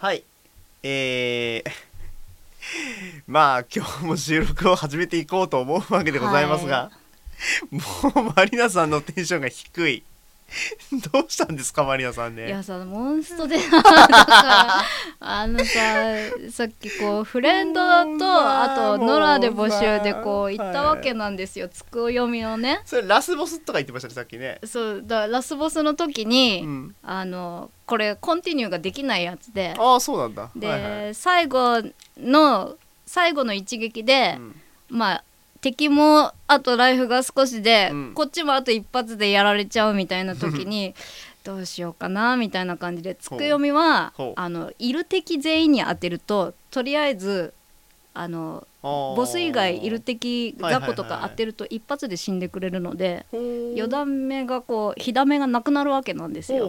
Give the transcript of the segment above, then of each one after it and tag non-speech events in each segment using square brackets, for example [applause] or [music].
はい。えー、[laughs] まあ今日も収録を始めていこうと思うわけでございますが、もうマリナさんのテンションが低い [laughs] どうしたんですかマリナさんね。いやさモンストでだから [laughs] あのささっきこうフレンドとあとノラで募集でこう行ったわけなんですよ。つく読みのね。それラスボスとか言ってましたねさっきね。そうだラスボスの時に、うん。あのこれコンティニューができないやつで。ああそうなんだ。で、はいはい。最後の最後の一撃で、うん。まあ敵もあとライフが少しで、うん。こっちもあと一発でやられちゃうみたいな時に [laughs] どうしようかなみたいな感じでつく読みはあのいる敵全員に当てるととりあえずあのボボス以外いる敵雑魚とはいはいはいはい。か当てると一発で死んでくれるので余四段目がこう火ダメがなくなるわけなんですよ。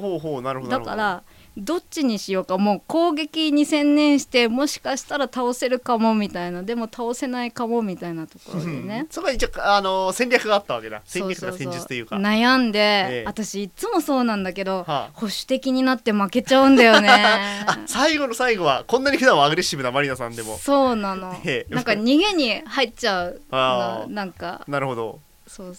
だからどっちにしようかもう攻撃に専念してもしかしたら倒せるかもみたいなでも倒せないかもみたいなところでね。そこは一応あの戦略があったわけだ。戦略戦術というか。悩んで、ええ。私いつもそうなんだけど、はあ。保守的になって負けちゃうんだよね。[laughs] あ最後の最後はこんなに普段はアグレッシブなマリナさんでも。そうなの。ええ。なんか逃げに入っちゃうななんか。なるほど。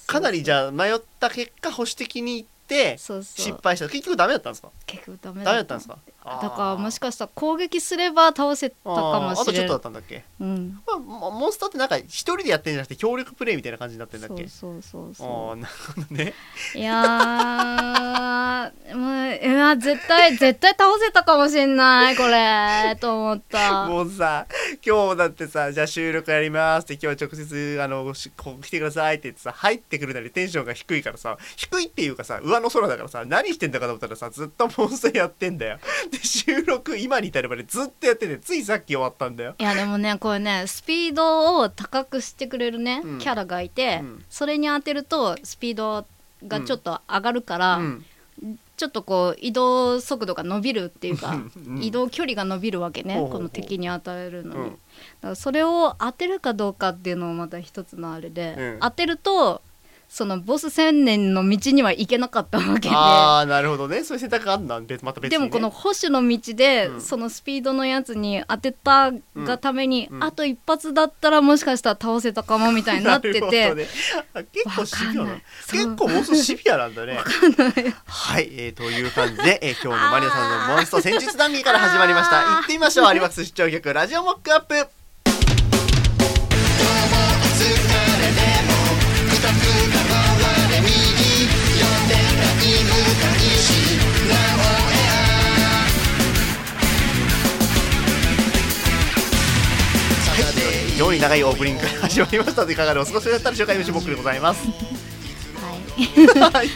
かなりじゃあ迷った結果保守的にいって失敗した。結局ダメだったんですか？結局ダメだった。んですか？だからもしかかしたら攻撃すれば倒せたかもあとちょっとだしれないったんだっけ？うん。まあモモンスターってなんか一人でやってんじゃなくて協力プレイみたいな感じになってんだっけ？そう。そうそうあそあなるほどね。ういやーもういや絶対絶対倒せたかもしんないこれと思った。もうさ今日だってさじゃあ収録やりますって今日は直接あのしここ来てくださいって言ってさ入ってくるなりテンションが低いからさ低いっていうかさ上の空だからさ何してんだかと思ったらさずっとモンスターやってんだよ。で収録今に至るまでずっとやっててついさっき終わったんだよ。いやでもねこれねスピードを高くしてくれるね、うん。キャラがいて、うん。それに当てるとスピードがちょっと上がるから、うん。ちょっとこう移動速度が伸びるっていうか、うん。移動距離が伸びるわけね、この敵に与えるのに、うん。だからそれを当てるかどうかっていうのもまた一つのあれで、うん。当てるとそのボス千年の道には行けなかったわけで。ああなるほどね。そういう選択があるんだ。別また別に、ね、でもこの保守の道で、うん。そのスピードのやつに当てたがために、うん。うん。あと一発だったらもしかしたら倒せたかもみたいになってるほて、どね。あ結構シビアな。結構もう。少しシビアなんだね。はい、えー、という感じで、えー今日のマリアさんのモンスト戦術談義から始まりました。行ってみましょう。有馬出張曲ラジオモックアップはい、非常に長いオープニングから始まりましたといかがでお過ごしだったでしょうか。ックでございます。はい。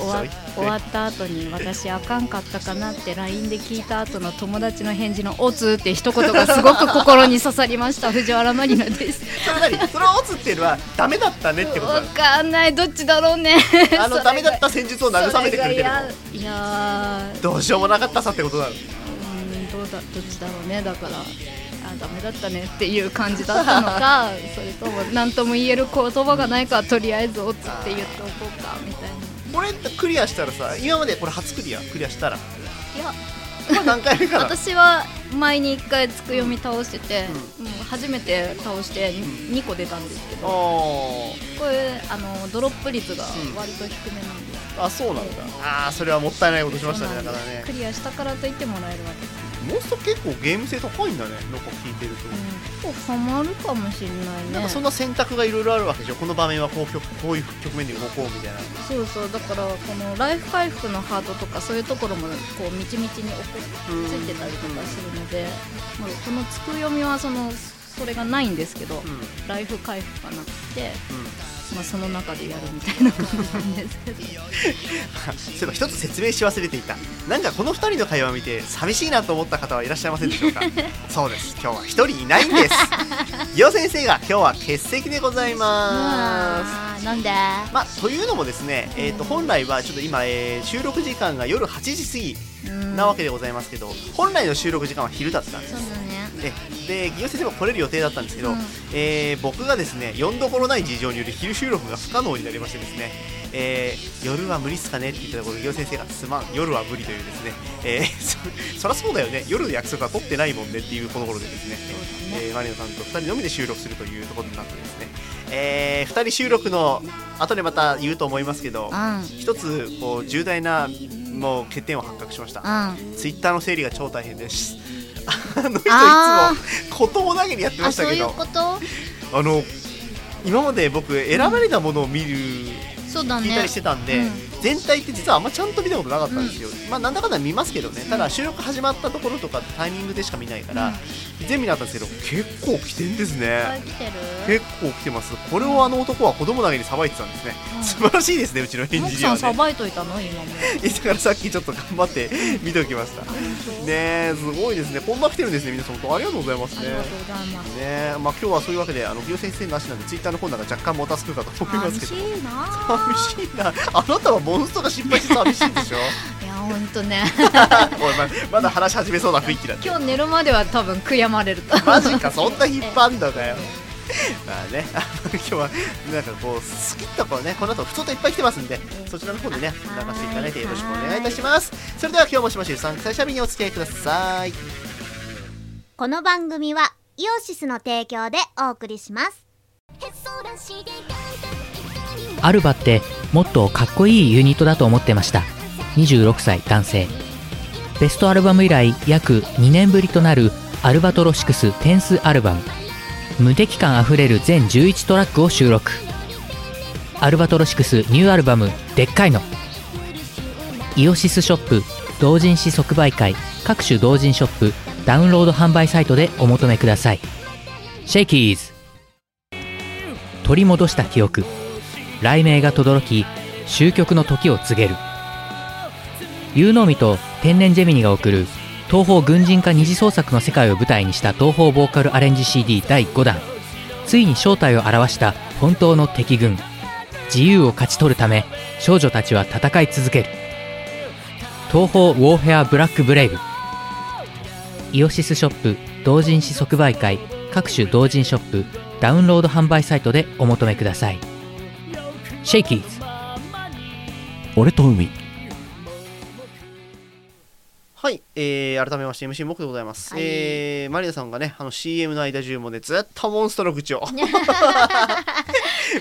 終わ終わった後に私あかんかったかなって LINE で聞いた後の友達の返事の「オツ」って一言がすごく心に刺さりました。[laughs] 藤原マリナです。それ何それをオツっていうのはダメだったねってことなわのかんない。どっちだろうね。[laughs] あのダメだった戦術を慰めてくれてるいやどうしようもなかったさってことなのうんどうだどっちだろうね。だからあダメだったねっていう感じだったのか [laughs] それとも何とも言える言葉がないからとりあえず「オツ」って言っておこうかみたいな。これクリアしたらさ今までこれ初クリアクリアしたら。こいや。れ何回目かな私は前に1回つく読み倒してて、もう初めて倒して2個出たんですけど、おこれあのドロップ率が割と低めなんであそうなんだ。あーそれはもったいないことしましたねだからね。クリアしたからといってもらえるわけ。ですモンスト結構ゲーム性高いんだねなんか聞いてると、うん、結構ハマるかもしれないね。なんかそんな選択がいろいろあるわけでしょ。この場面はこう局こういう局面で動こうみたいな。そうそう。だからこのライフ回復のハートとかそういうところもこうみちみちに起こうん。ついてたりとかするので、まあ、このつく読みはそのそれがないんですけど、うん。うんライフ回復がなくて、まあ、その中でやるみたいな感じなんですけど。[laughs] そういえば一つ説明し忘れていた。なんかこの二人の会話を見て寂しいなと思った方はいらっしゃいませんでしょうか？[laughs] そうです。今日は一人いないんです。[laughs] ギオ先生が今日は欠席でございます。なんで？まあ、というのもですね、えー、と本来はちょっと今、えー収録時間が夜8時過ぎ。うんなわけでございますけど、本来の収録時間は昼だったんです。そうだね。ででギオ先生も来れる予定だったんですけど、うん。えー僕がですね読んどころない事情により昼収録が不可能になりましてですねえー夜は無理っすかねって言ったところ、ギオ先生がすまん、夜は無理というですね、えーそそりゃそうだよね、夜の約束は取ってないもんねっていうこの頃でですね、えーマリオさんと2人のみで収録するというところになってですね、え2人収録の後でまた言うと思いますけど、うん。一つこう重大なもう欠点を発覚しました。うん。ツイッターの整理が超大変です。[laughs] あの人いつあもことも投げにやってましたけど、こと？あの今まで僕選ばれたものを見る、そうだね。聞いたりしてたんで、うん全体って実はあんまちゃんと見たことなかったんですよ。まあなんだかんだ見ますけどね。ただ収録始まったところとかタイミングでしか見ないから、全部見なかったんですけど、結構来てんですね。結構来てます。これをあの男は子供投げにさばいてたんですね。うん。素晴らしいですね、うちのエンジニアはね。さばいといたの？今も。[laughs] だからさっきちょっと頑張って見ておきました。ねえすごいですね。こんな来てるんですね皆さん。本当ありがとうございますね。まあ今日はそういうわけであの美容先生なしなんでツイッターのコーナーが若干もたつくかと思いますけど。寂しいな寂しいな。あなたはモンストが失敗して寂しいでしょ？[laughs] いやほんとね。おいままだ話し始めそうな雰囲気だ今日寝るまでは多分悔やまれると。マジかそんな引っ張んのかよまあね、あの今日はなんかこう好きなところねこの後普通といっぱい来てますんでそちらの方でね流していただいてよろしくお願いいたします。それでは今日もしばし参加者日にお付き合いください。この番組はイオシスの提供でお送りしますアルバってもっとかっこいいユニットだと思ってました。26歳男性。ベストアルバム以来約2年ぶりとなるアルバトロシクステンスアルバム。無敵感あふれる全11トラックを収録。アルバトロシクスニューアルバム「でっかいの」イオシスショップ同人誌即売会各種同人ショップダウンロード販売サイトでお求めください。シェイキーズ。取り戻した記憶。雷鳴が轟き終局の時を告げる。有能美と天然ジェミニが送る東方軍人化二次創作の世界を舞台にした東方ボーカルアレンジ CD 第5弾。ついに正体を表した本当の敵軍。自由を勝ち取るため少女たちは戦い続ける。東方ウォーフェアブラックブレイブ。イオシスショップ同人誌即売会各種同人ショップダウンロード販売サイトでお求めください。シェイキーズ俺と海。はい、えー、改めまして MC モクでございます、はい。えーマリアさんがねあの CM の間中もねずっとモンストの愚痴を。[laughs]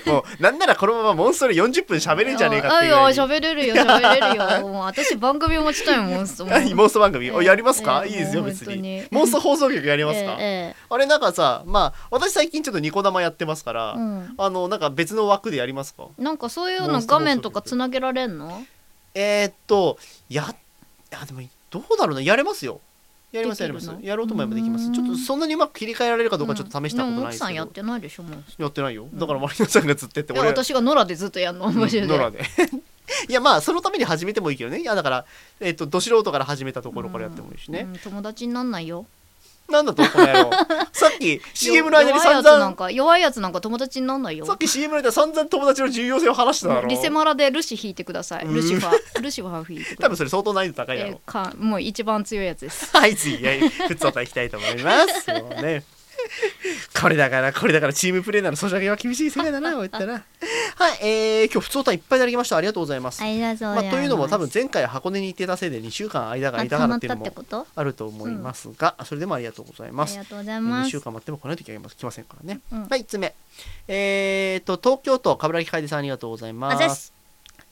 もうなんならこのままモンストで40分喋れんじゃねえかっていう。いや喋れるよ喋れるよ。もう私番組持ちたい [laughs] モンストモンスト番組、おえ。えやりますか、ええいいですよ別に。に。モンスト放送局やりますか、ええあれなんかさまあ私最近ちょっとニコ生やってますから、ええうん。あのなんか別の枠でやりますか？なんかそういうの画面とかつなげられんの？えー、っとやいやでもどうだろうなやれますよ。やりますやります。やろうと思えばできます。ちょっとそんなにうまく切り替えられるかどうかちょっと試したことないですけど、でも奥さんやってないでしょもう。やってないよ。だからマリナさんが釣ってっていや私が野良でずっとやんのうん募集で。ノラで。[laughs] いやまあそのために始めてもいいけどね。いやだからえっとど素人から始めたところからやってもいいしね、うん友達になんないよなんだとこの野郎。[laughs] さっき CM の間に弱いや散々つなんか弱いやつなんか友達になんないよさっき CM の間散々友達の重要性を話してただろリセマラでルシ弾いてください。うん。ルシファー [laughs] ルシファー弾いてください。多分それ相当難易度高いだろえーかもう一番強いやつです。[laughs] はい次はいふつおたいきたいと思います。もうねこれだからこれだからチームプレーならソシャゲは厳しい世界だな言ったら。はいえー、今日ふつおたいっぱいいただきました。ありがとうございます、ありがとうございます、まあ、というのも多分前回箱根に行ってたせいで2週間間が空いたからっていうのもあると思います。が、それでもありがとうございます。ありがとうござい2ます。週間待っても来ないといけま来ませんからね、うんはい1つ目。えー、と東京都冠城楓さんありがとうございまあざっす。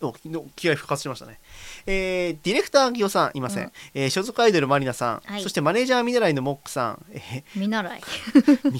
おの気合復活しましたねえー、ディレクターギオさんいません、うん。えー所属アイドルマリナさん、はい。そしてマネージャー見習いのモックさん、え見習いマネー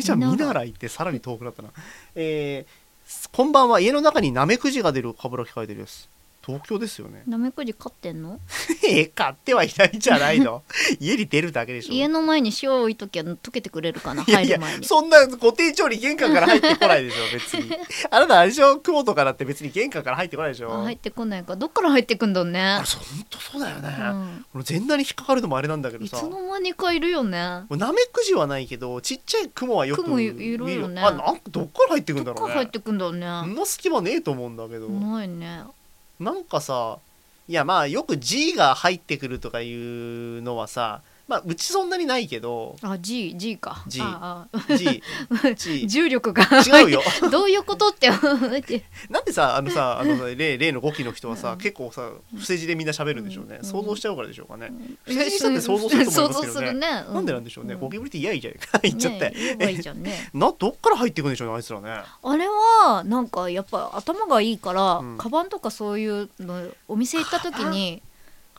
ジャー見習いってさらに遠くなったな。えー、こんばんは。家の中にナメクジが出る冠城楓です東京ですよね。なめくじ飼ってんの？[laughs] えー、買ってはいないんじゃないの。[laughs] 家に出るだけでしょ。家の前に塩置いときゃ溶けてくれるかな？いやいや入る前に。そんな固定調理玄関から入ってこないでしょ別に。[laughs] あなたあれでしょ雲とかだって別に玄関から入ってこないでしょ。あ入ってこないか。どっから入ってくんだね。あれそほんとそうだよね、うん。この全裸に引っかかるのもあれなんだけどいつさの間にかいるよね。ナメクジはないけどちっちゃい雲はよく雲いいるよね。見あなんかどっから入ってくんだろうね。どっから入ってくんだろうそねんな隙間ねえと思うんだけど、ないねなんかさいやまあよく G が入ってくるとかいうのはさまあうちそんなにないけど。あ G G か。G ああ。G [laughs] G 重力が。違うよ。[laughs] どういうことってなんでさあのさ [laughs] あの例例の5期の人はさ、結構さ伏せ字でみんな喋るんでしょうね、うん。想像しちゃうからでしょうかね、伏せ字って想像すると思いますけどね。なんでなんでしょうね、んゴキブリって嫌いじゃん言っちゃって、などっから入っていくんでしょうねあいつらね。あれはなんかやっぱ頭がいいから、うん。カバンとかそういうのお店行った時に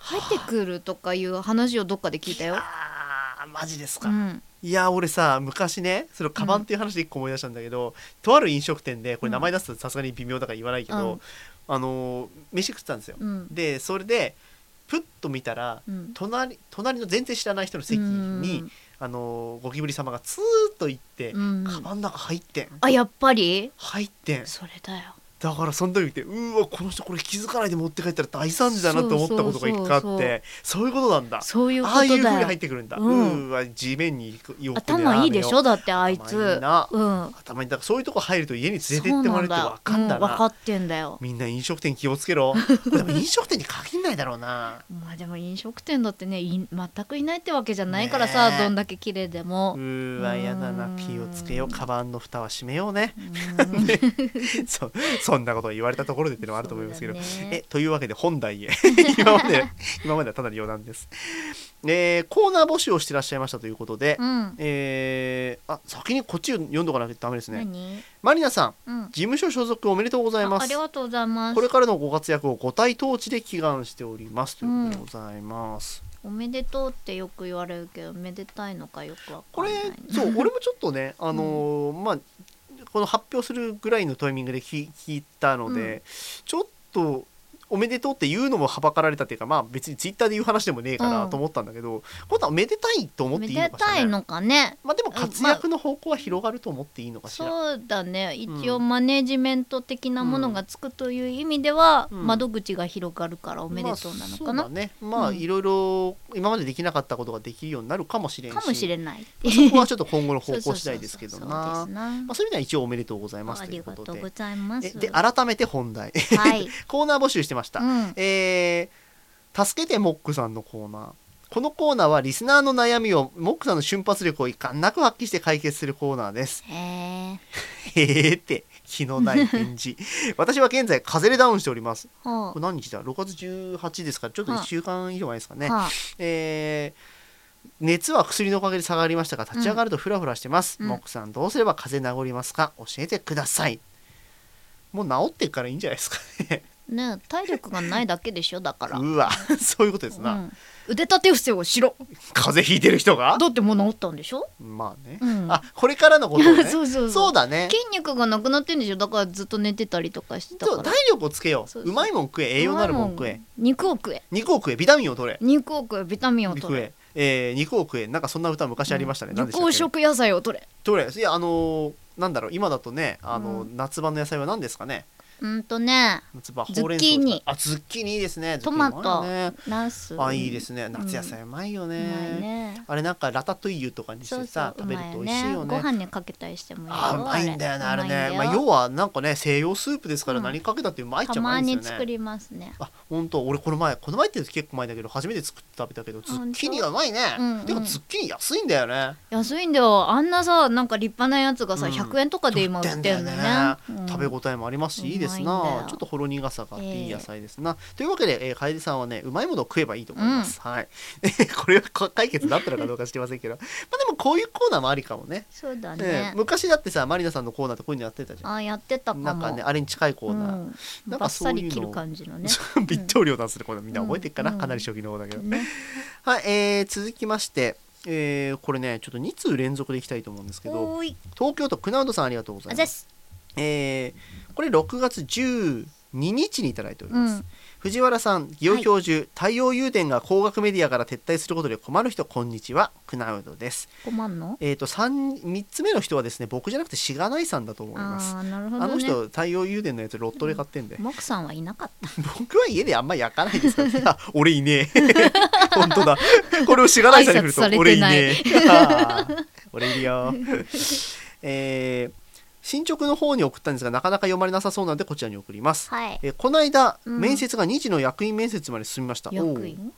入ってくるとかいう話をどっかで聞いたよ。あーマジですか、うん、いや俺さ昔ねそのカバンっていう話で一個思い出したんだけど、とある飲食店でこれ名前出すとさすがに微妙だから言わないけど、うん。あのー飯食ってたんですよ、うん。でそれでプッと見たらうん。隣隣の全然知らない人の席に、うん。あのーゴキブリ様がツーッと行って、うん。カバンの中入ってん。あやっぱり？入ってん。それだよ。だからその時見てうわこの人これ気づかないで持って帰ったら大惨事だなと思ったことが一回あそうそうそうってそういうことなんだ。そういうこああいうとだよ風に入っ。てくるんだ、ううん。ーわ地面に頭いいでしょ？だってあいつ。頭にだからそういうとこ入ると家に連れてってもらえるって分かんだな。うん分かってんだよ。みんな飲食店気をつけろ。[laughs] でも飲食店に限んないだろうな。まあでも飲食店だってねい全くいないってわけじゃないからさ、ねえ。どんだけ綺麗でも。う。ーわやだな。うん気をつけよう。カバンの蓋は閉めようね。うん [laughs] そそんなことを言われたところでっていうのはあると思いますけど、ねえというわけで本題へ [laughs] 今まで今まではただの余談です、えーコーナー募集をしてらっしゃいましたということで、うん。えーあ先にこっちを読んどかなきゃダメですね何？マリナさんうん。事務所所属おめでとうございあますありがとうございますこ。れからのご活躍をご体統治で祈願しておりますということでございます、おめでとうってよく言われるけどめでたいのかよくわこれかんない。そう俺もちょっとねあのーまあこの発表するぐらいのタイミングで聞聞いたので、うん。ちょっとおめでとうって言うのもはばかられたっていうかまあ別にツイッターで言う話でもねえかなうん。と思ったんだけど、今度はめでたいと思っていいのめでかしらねたいのかね。まあでも活躍の方向は広がると思っていいのかしら、そうだね。一応マネジメント的なものがつくという意味では、うん。窓口が広がるからおめでとうなのかな、まあ、ね。まあうん。いろいろ今までできなかったことができるようになるかもしれんし。かもしれない。まあそこはちょっと今後の方向次第ですけどな。[laughs] そういう意味では一応おめでとうございますありということでがとうございますえで改めて本題はい、コーナー募集してました、うん、えー助けてモックさんのコーナー。このコーナーはリスナーの悩みをモックさんの瞬発力をいかんなく発揮して解決するコーナーです。へ [laughs] えへーって気のない返事。[laughs] 私は現在風邪でダウンしております。はこれ何日だ6月18ですか？らちょっと1週間以上前ですかね、あ、はあ、えー熱は薬のおかげで下がりましたが立ち上がるとフラフラしてます、うん。モックさんどうすれば風邪治りますか？教えてください。もう治ってっからいいんじゃないですかねね体力がないだけでしょだから、うわ [laughs] そういうことですな、うん、腕立て伏せをしろ。風邪ひいてる人が？だってもう治ったんでしょ、まあね、うん、あこれからのことをね。[laughs] そうそうそう。だね。筋肉がなくなってんでしょ？だからずっと寝てたりとかしてたから。そう体力をつけよう。そうまいもん食え。栄養のあるもん食え。肉を食え。肉を食え。ビタミンを取れ。肉を食え。ビタミンを肉取れえ。えー肉を食え。なんかそんな歌昔ありましたね、何緑でしたっけ？黄色野菜を取れ。取れ。いやあのーなんだろう。今だとねあのー、う夏場の野菜は何ですかね？うんとね夏場ズッキーニ。あズッキーニいいですね。トマト。ナス。あいいですね。夏野菜うまいよね,、あれなんかラタトゥイユとかにしてさう食べると美味しいよね。ご飯にかけたりしてもいいよ。あうまいんだよねあれね。うまあ、要はなんかね西洋スープですからうん。何かけたってうまいっちゃたまうまいんですよね、に作りますね。あ本当俺この前この前って結構前だけど初めて作って食べたけどズッキーニがうまいね、うんうん。てかズッキーニ安いんだよね。安いんだよ。あんなさなんか立派なやつがさ、うん。100円とかで今売ってんのね。うん。食べ応えもありますしいいですうまいんだよな。ちょっとほろ苦さがあっていい野菜ですな、というわけで、えー、楓さんはねうまいものを食えばいいと思います、はい。[laughs] これはこ解決だったのかどうか知りませんけど。[laughs] まあでもこういうコーナーもありかもね。そうだね。ね昔だってさマリナさんのコーナーってこういうのやってたじゃん。あやってたなんかねあれに近いコーナー、うん、なんかそういうの感じのね。ビット量なんするこれみんな覚えてっかな、うん。かなり初期の方だけど、ねはい、えー続きまして、えーこれねちょっと2通連続でいきたいと思うんですけど。東京都クナウドさんありがとうございますえーこれ6月12日にいただいております、うん。藤原さん祇園教授、太陽誘電が工学メディアから撤退することで困る人こんにちはクナウドです。困んの？えっ、と 3, 3つ目の人はですね僕じゃなくてしがないさんだと思います。あーなるほあどね。の人太陽誘電のやつロットで買ってんで、モクさんはいなかった。[laughs] 僕は家であんま焼かないですから、あ俺いねえ。[laughs] 本当だ。これをしがないさんに振ると俺いねえ。俺いるよ。[laughs] えー進捗の方に送ったんですがなかなか読まれなさそうなのでこちらに送ります、はい。えーこの間、うん。面接が2次の役員面接まで進みました。おう役員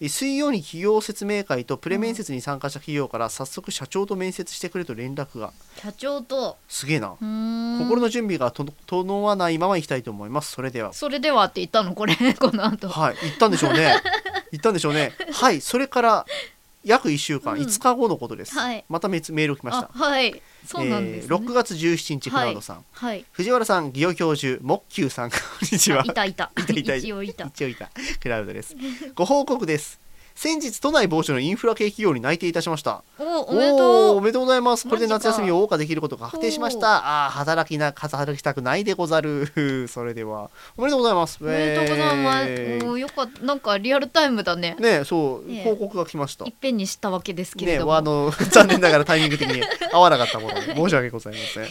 え水曜に企業説明会とプレ面接に参加した企業から早速社長と面接してくれと連絡が。社長と。すげえな。うーん。心の準備がと整わないまま行きたいと思います。それでは。それではって言ったのこれ [laughs] この後。はい行ったんでしょうね。行ったんでしょうね。はいそれから約1週間、うん。5日後のことです、はい。またメメール来ました。あはい。そうなんです、ね。えー6月17日クラウドさん、はい。藤原さん祇園教授モッキューさんこんにちは。いたいた。いた [laughs] いた。一応いた。一応いた。クラウドです。ご報告です先日都内某所のインフラ系企業に内定いたしました。おおめでおーとう。おめでとうございます。これで夏休みを謳歌できることが確定しました。あー。働きな働きたくないでござる。それでは。おめでとうございます。おめでとうございます、えー。よかった。なんかリアルタイムだね。ねそう、ええ。報告が来ました。いっぺんにしたわけですけれね、ども、あの [laughs] 残念ながらタイミング的に合わなかったもので [laughs] 申し訳ございません。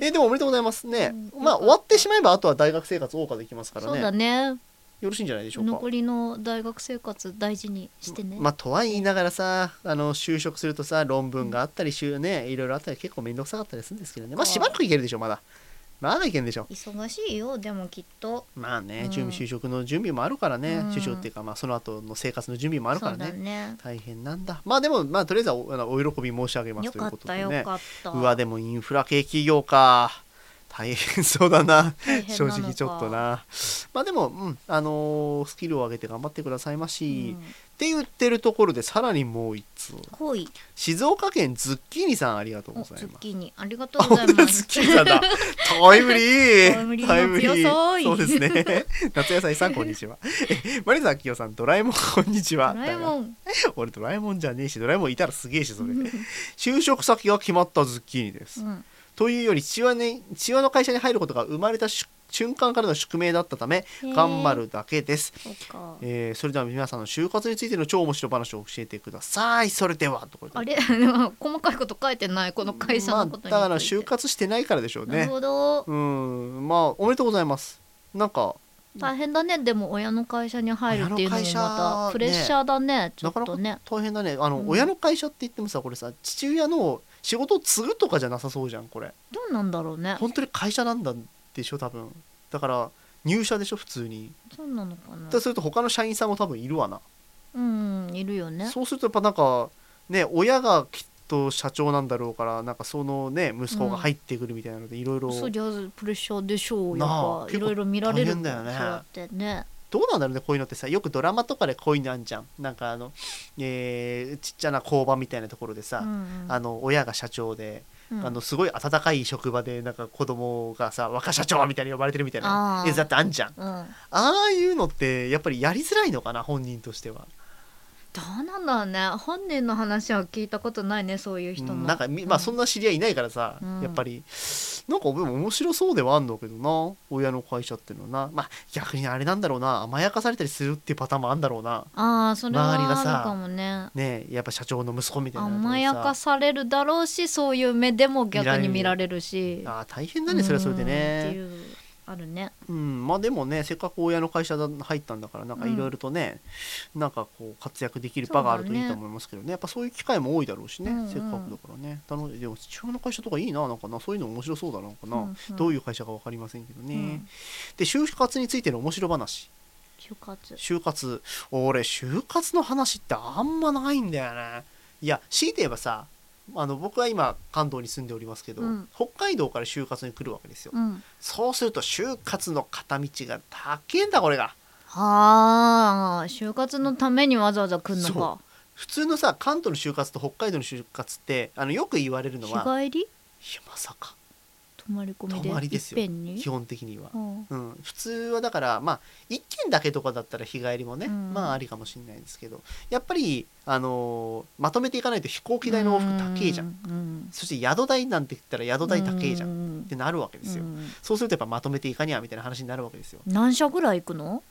えでもおめでとうございます。ね。うんまあ終わってしまえばあとは大学生活謳歌できますからそうね。だねよろしいんじゃないでしょうか。残りの大学生活大事にしてね、まあとは言いながらさあの就職するとさ論文があったりしゅねいろいろあったり結構面倒くさかったりするんですけどね。まあしばらくいけるでしょまだ。まだいけるでしょ。忙しいよでもきっと。まあねうん。準備就職の準備もあるからね、うん。就職っていうかまあその後の生活の準備もあるからね。ね。大変なんだ。まあでもまあとりあえずはおお喜び申し上げますよということでね。うわでもインフラ系企業か大変そうだな。正直ちょっとな。まあでも、うん。あのースキルを上げて頑張ってくださいまし、うん。って言ってるところでさらにもう一つ。静岡県ズッキーニさんありがとうございます。ッキーニ。ありがとうあござい本当だズッますキーニさんだ。タイムリー。タイムリー。そうですね。[laughs] 夏野菜さんこんにちは。えマリザキヨさんドラえもんこんにちは。ドラえもん。俺ドラえもんじゃねえしドラえもんいたらすげえしそれ。就職先が決まったズッキーニです、うんというより父親,、ね、父親の会社に入ることが生まれたし瞬間からの宿命だったため頑張るだけです、えーそれでは皆さんの就活についての超面白い話を教えてください。それではあれ？[laughs] 細かいこと書いてないこの会社のことにまあ、だから就活してないからでしょうなるねほど。うん。まあおめでとうございます。なんか大変だね。でも親の会社に入るっていうのもまたプレッシャーだね。ちょなかなかっとね大変だね。あの、うん。親の会社って言ってもさこれさ父親の仕事を継ぐとかじゃなさそうじゃんこれ。どうなんだろうね。本当に会社なんだでしょ多分。だから入社でしょ普通に。そうなのかな。だとすると他の社員さんも多分いるわな。うんいるよね。そうするとやっぱなんかね親がきっと社長なんだろうからなんかそのね息子が入ってくるみたいなのでいろいろ。そりゃプレッシャーでしょう。やっぱいろいろ見られる結構大変だよね。そうやってねどうなんだろうねこういうのってさよくドラマとかでこういうのあんじゃん。なんかあの、えーちっちゃな工場みたいなところでさ、うんあの親が社長で、うん。あのすごい温かい職場でなんか子供がさ若社長みたいに呼ばれてるみたいなあー。やつだってあんじゃん。うん。ああいうのってやっぱりやりづらいのかな本人としては。どうなんだろうね。本人の話は聞いたことないねそういう人の。うんなんかみまあそんな知り合いいないからさ、うん。やっぱりなんかでも面白そうではあんのけどな親の会社っていうのはな。まあ逆にあれなんだろうな。甘やかされたりするっていうパターンもあんだろうな。ああそれは周りがさあるかもね。ねえやっぱ社長の息子みたいな甘やかされるだろうしそういう目でも逆に見られるし。あー大変だねそれはそれでうんってねいうあるね。うんまあでもねせっかく親の会社だ入ったんだからなんかいろいろとね、なんかこう活躍できる場があるといいと思いますけどね。やっぱそういう機会も多いだろうしね、うんうん。せっかくだからね。なのででも父親の会社とかいいななんかな。そういうの面白そうだななんかな、うんうん。どういう会社か分かりませんけどね、うん。で就活についての面白話。就活。就活。俺就活の話ってあんまないんだよね。いや強いて言えばさあの僕は今関東に住んでおりますけど、うん。北海道から就活に来るわけですよ、うん。そうすると就活の片道が高えんだこれが。はあ就活のためにわざわざ来んのそか普通のさ関東の就活と北海道の就活ってあのよく言われるのは日帰り？いやまさか泊まり込みで泊まりですよ。基本的には、うん。うん、普通はだからまあ1軒だけとかだったら日帰りもね、うん。まあありかもしれないんですけどやっぱり、あのーまとめていかないと飛行機代の往復高えじゃん。うん。そして宿代なんて言ったら宿代高えじゃん。っん。てなるわけですよ、うん。そうするとやっぱまとめていかにゃみたいな話になるわけですよ。何社ぐらい行くの？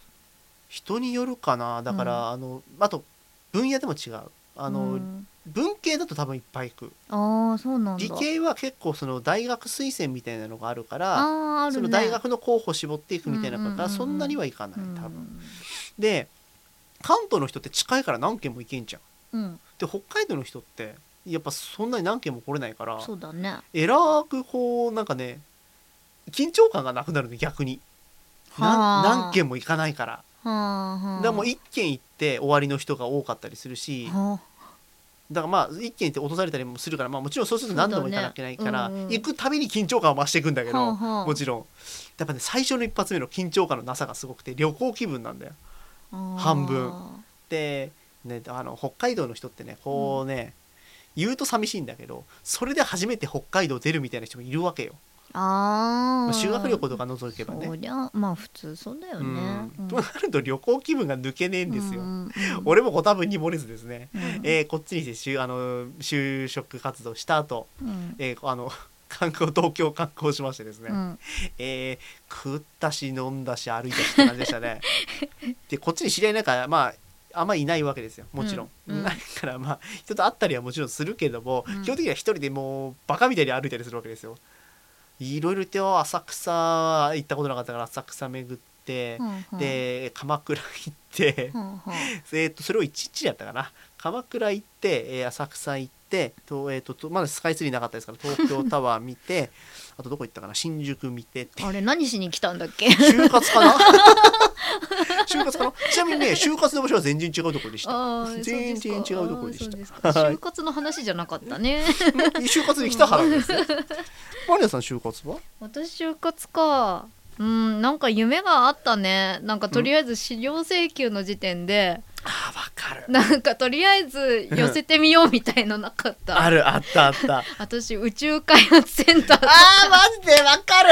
人によるかな。だから、あのあと分野でも違う。あの、うん文系だと多分いっぱい行く。ああそうなんだ。理系は結構その大学推薦みたいなのがあるからあるね。その大学の候補絞っていくみたいなからそんなにはいかないうん多分。で関東の人って近いから何軒も行けんじゃん。うん。で北海道の人ってやっぱそんなに何軒も来れないからそうだね。えらくこうなんかね緊張感がなくなるの逆に。何軒も行かないから。はあはあ。でも一軒行って終わりの人が多かったりするしはだからまあ一軒行って落とされたりもするからまあもちろんそうすると何度も行かなきゃいけないから、ねうんうん。行くたびに緊張感を増していくんだけど、はあはあ。もちろんやっぱね最初の一発目の緊張感のなさがすごくて旅行気分なんだよ。あ半分。で、ね、あの北海道の人ってねこうね、言うと寂しいんだけどそれで初めて北海道出るみたいな人もいるわけよ、あー。まあ、修学旅行とか除けばね。そ。りゃまあ普通そうだよね。うん。となると旅行気分が抜けねえんですよ。うんうん俺もご多分に漏れずですね、うん。えーこっちにして就あの就職活動した後、うん。えーあの [laughs] 観光東京観光しましてですね、うん。えー食ったし飲んだし歩いたしって感じでしたね。[laughs] でこっちに知り合いなんかまああんまいないわけですよ。もちろん、うん。うん。ないからまあ人と会ったりはもちろんするけども、うん。基本的には一人でもうバカみたいに歩いたりするわけですよいろいろ言ってよ浅草行ったことなかったから浅草巡って、うんうん。で鎌倉行って、うんうん。[laughs] えー、とそれを一日やったかな。鎌倉行って、えー浅草行ってと、えー、ととまだスカイツリーなかったですから東京タワー見て [laughs] あとどこ行ったかな新宿見てあれ何しに来たんだっけ？就活かな？[laughs] 就活かな？ちなみにね就活の場所は全然違うところでした。全然違うところでした。就活の話じゃなかったね。[laughs] 就活に来たからですね。マリアさん就活は？私就活か。うんなんか夢があったね。なんかとりあえず資料請求の時点で、あーわかる。なんかとりあえず寄せてみようみたいのなかった。あるあったあった。[laughs] 私宇宙開発センターあーマジで？わかる？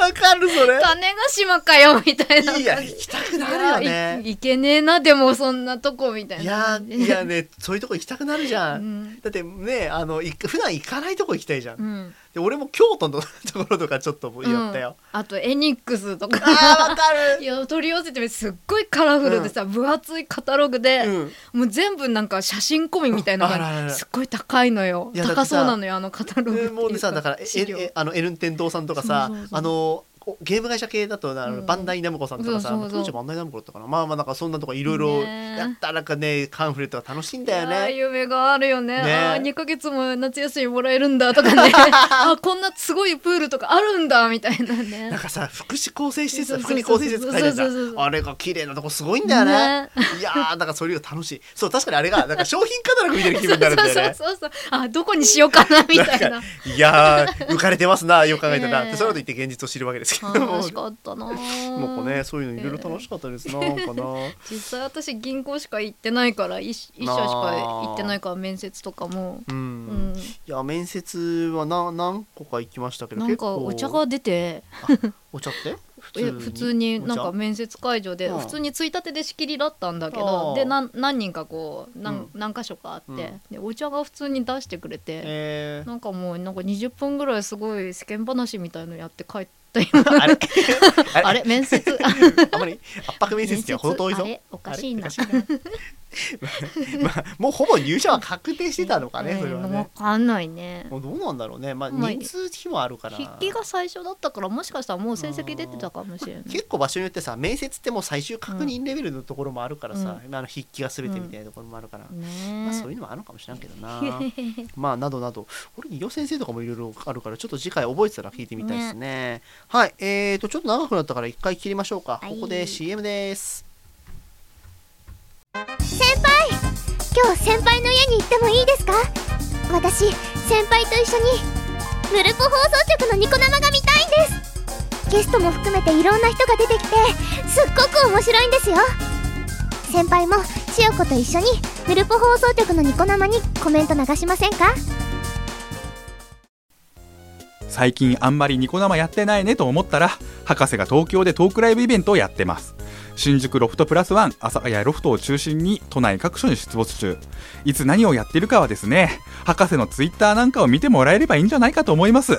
わかるそれ。種子島かよみたいないや行きたくなるよいやねいいけねえなでもそんなとこみたいいなやいやねそういうとこ行きたくなるじゃ、うん。んだってねあのい普段行かないとこ行きたいじゃん、うん。で俺も京都のところとかちょっと寄ったよ、あとエニックスとか。あーわかる。[laughs] いや取り寄せてすっごいカラフルでさ、分厚いカタログで、うん。もう全部なんか写真込みみたいなあららら感じすっごい高いのよ。高そうなのよあのカタログもうねさだからええあのエルン天堂さんとかさあのこゲーム会社系だとあの、うん。バンダイナムコさんとかさそうそうそう。当時バンダイナムコだったかな。まあまあなんかそんなとこいろいろねやったらなんかねカンフレットが楽しいんだよね。夢があるよね。ねあー2ヶ月も夏休みもらえるんだとかね。[laughs] あこんなすごいプールとかあるんだみたいなね。なんかさ福祉構成施設そうそう福利厚生施設書いてあるじゃそうそうそうんあれが綺麗なとこすごいんだよね。ね。いやーだからそれが楽しい。そう確かにあれがなんか商品カタログ見てる気分になるんだよね。[laughs] そうそうそうそう。あどこにしようかなみたいな。なんかいやー浮かれてますなよく考えたら、ねえ。でその後言って現実を知るわけですけど楽しかったな。なんかねそういうのいろいろ楽しかったです。な、かな。[laughs] 実際私銀行しか行ってないから一一社しか行ってないから面接とかも、うん、うん、いや面接はな何個か行きましたけどなんかお茶が出て。お茶って？[laughs] え普通に？なんか面接会場でうん普通についたてで仕切りだったんだけどでなん何人かこう何,、うん。何箇所かあって、うん。でお茶が普通に出してくれて、え。なんかもうなんか20分ぐらいすごい世間話みたいのやって帰ったよー、あれ？あれ？面接？あまり圧迫面接には程遠いぞ。おかしいなまあもうほぼ入社は確定してたのかねそれはね。かんないね。もうどうなんだろうね。まあまあ人数比もあるから。筆記が最初だったからもしかしたらもう成績出てたかもしれない。結構場所によってさ面接ってもう最終確認レベルのところもあるからさ、あの筆記が全てみたいなところもあるから、ねまあ、そういうのもあるのかもしれんけどな。[laughs] まあなどなど。これ伊予先生とかもいろいろあるからちょっと次回覚えてたら聞いてみたいですね。はい。えーとちょっと長くなったから一回切りましょうか、はい。ここで CM です先輩今日先輩の家に行ってもいいですか？私先輩と一緒にヌルポ放送局のニコ生が見たいんです。ゲストも含めていろんな人が出てきてすっごく面白いんですよ。先輩も千代子と一緒にヌルポ放送局のニコ生にコメント流しませんか？最近あんまりニコ生やってないねと思ったら博士が東京でトークライブイベントをやってます。新宿ロフトプラスワン朝谷ロフトを中心に都内各所に出没中。いつ何をやってるかはですね博士のツイッターなんかを見てもらえればいいんじゃないかと思います。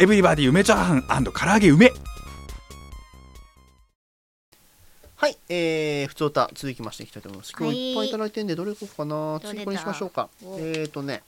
エブリバディ梅チャーハン唐揚げ梅。はいえー、普通歌続きましていきたいと思います。今はい。日いっぱいいただいてんでどれいこうかな？次これにしましょうか。お。えーとね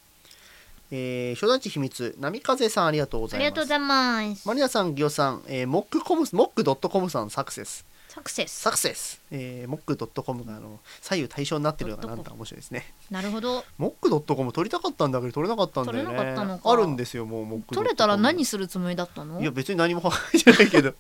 えー、初代地秘密波風さんありがとうございます。ありがとうございます。マリアさん、ギオさん、えー、モックコムス、モックドットコムさん、サクセス。サクセス。サクセス、えー、モックドットコムがあの左右対称になってるのがなんか面白いですね。なるほど。モックドットコム撮りたかったんだけど撮れなかったんだよね。撮れなかったのか。あるんですよもうモック取れたら何するつもりだったの？いや別に何も考えてないけど。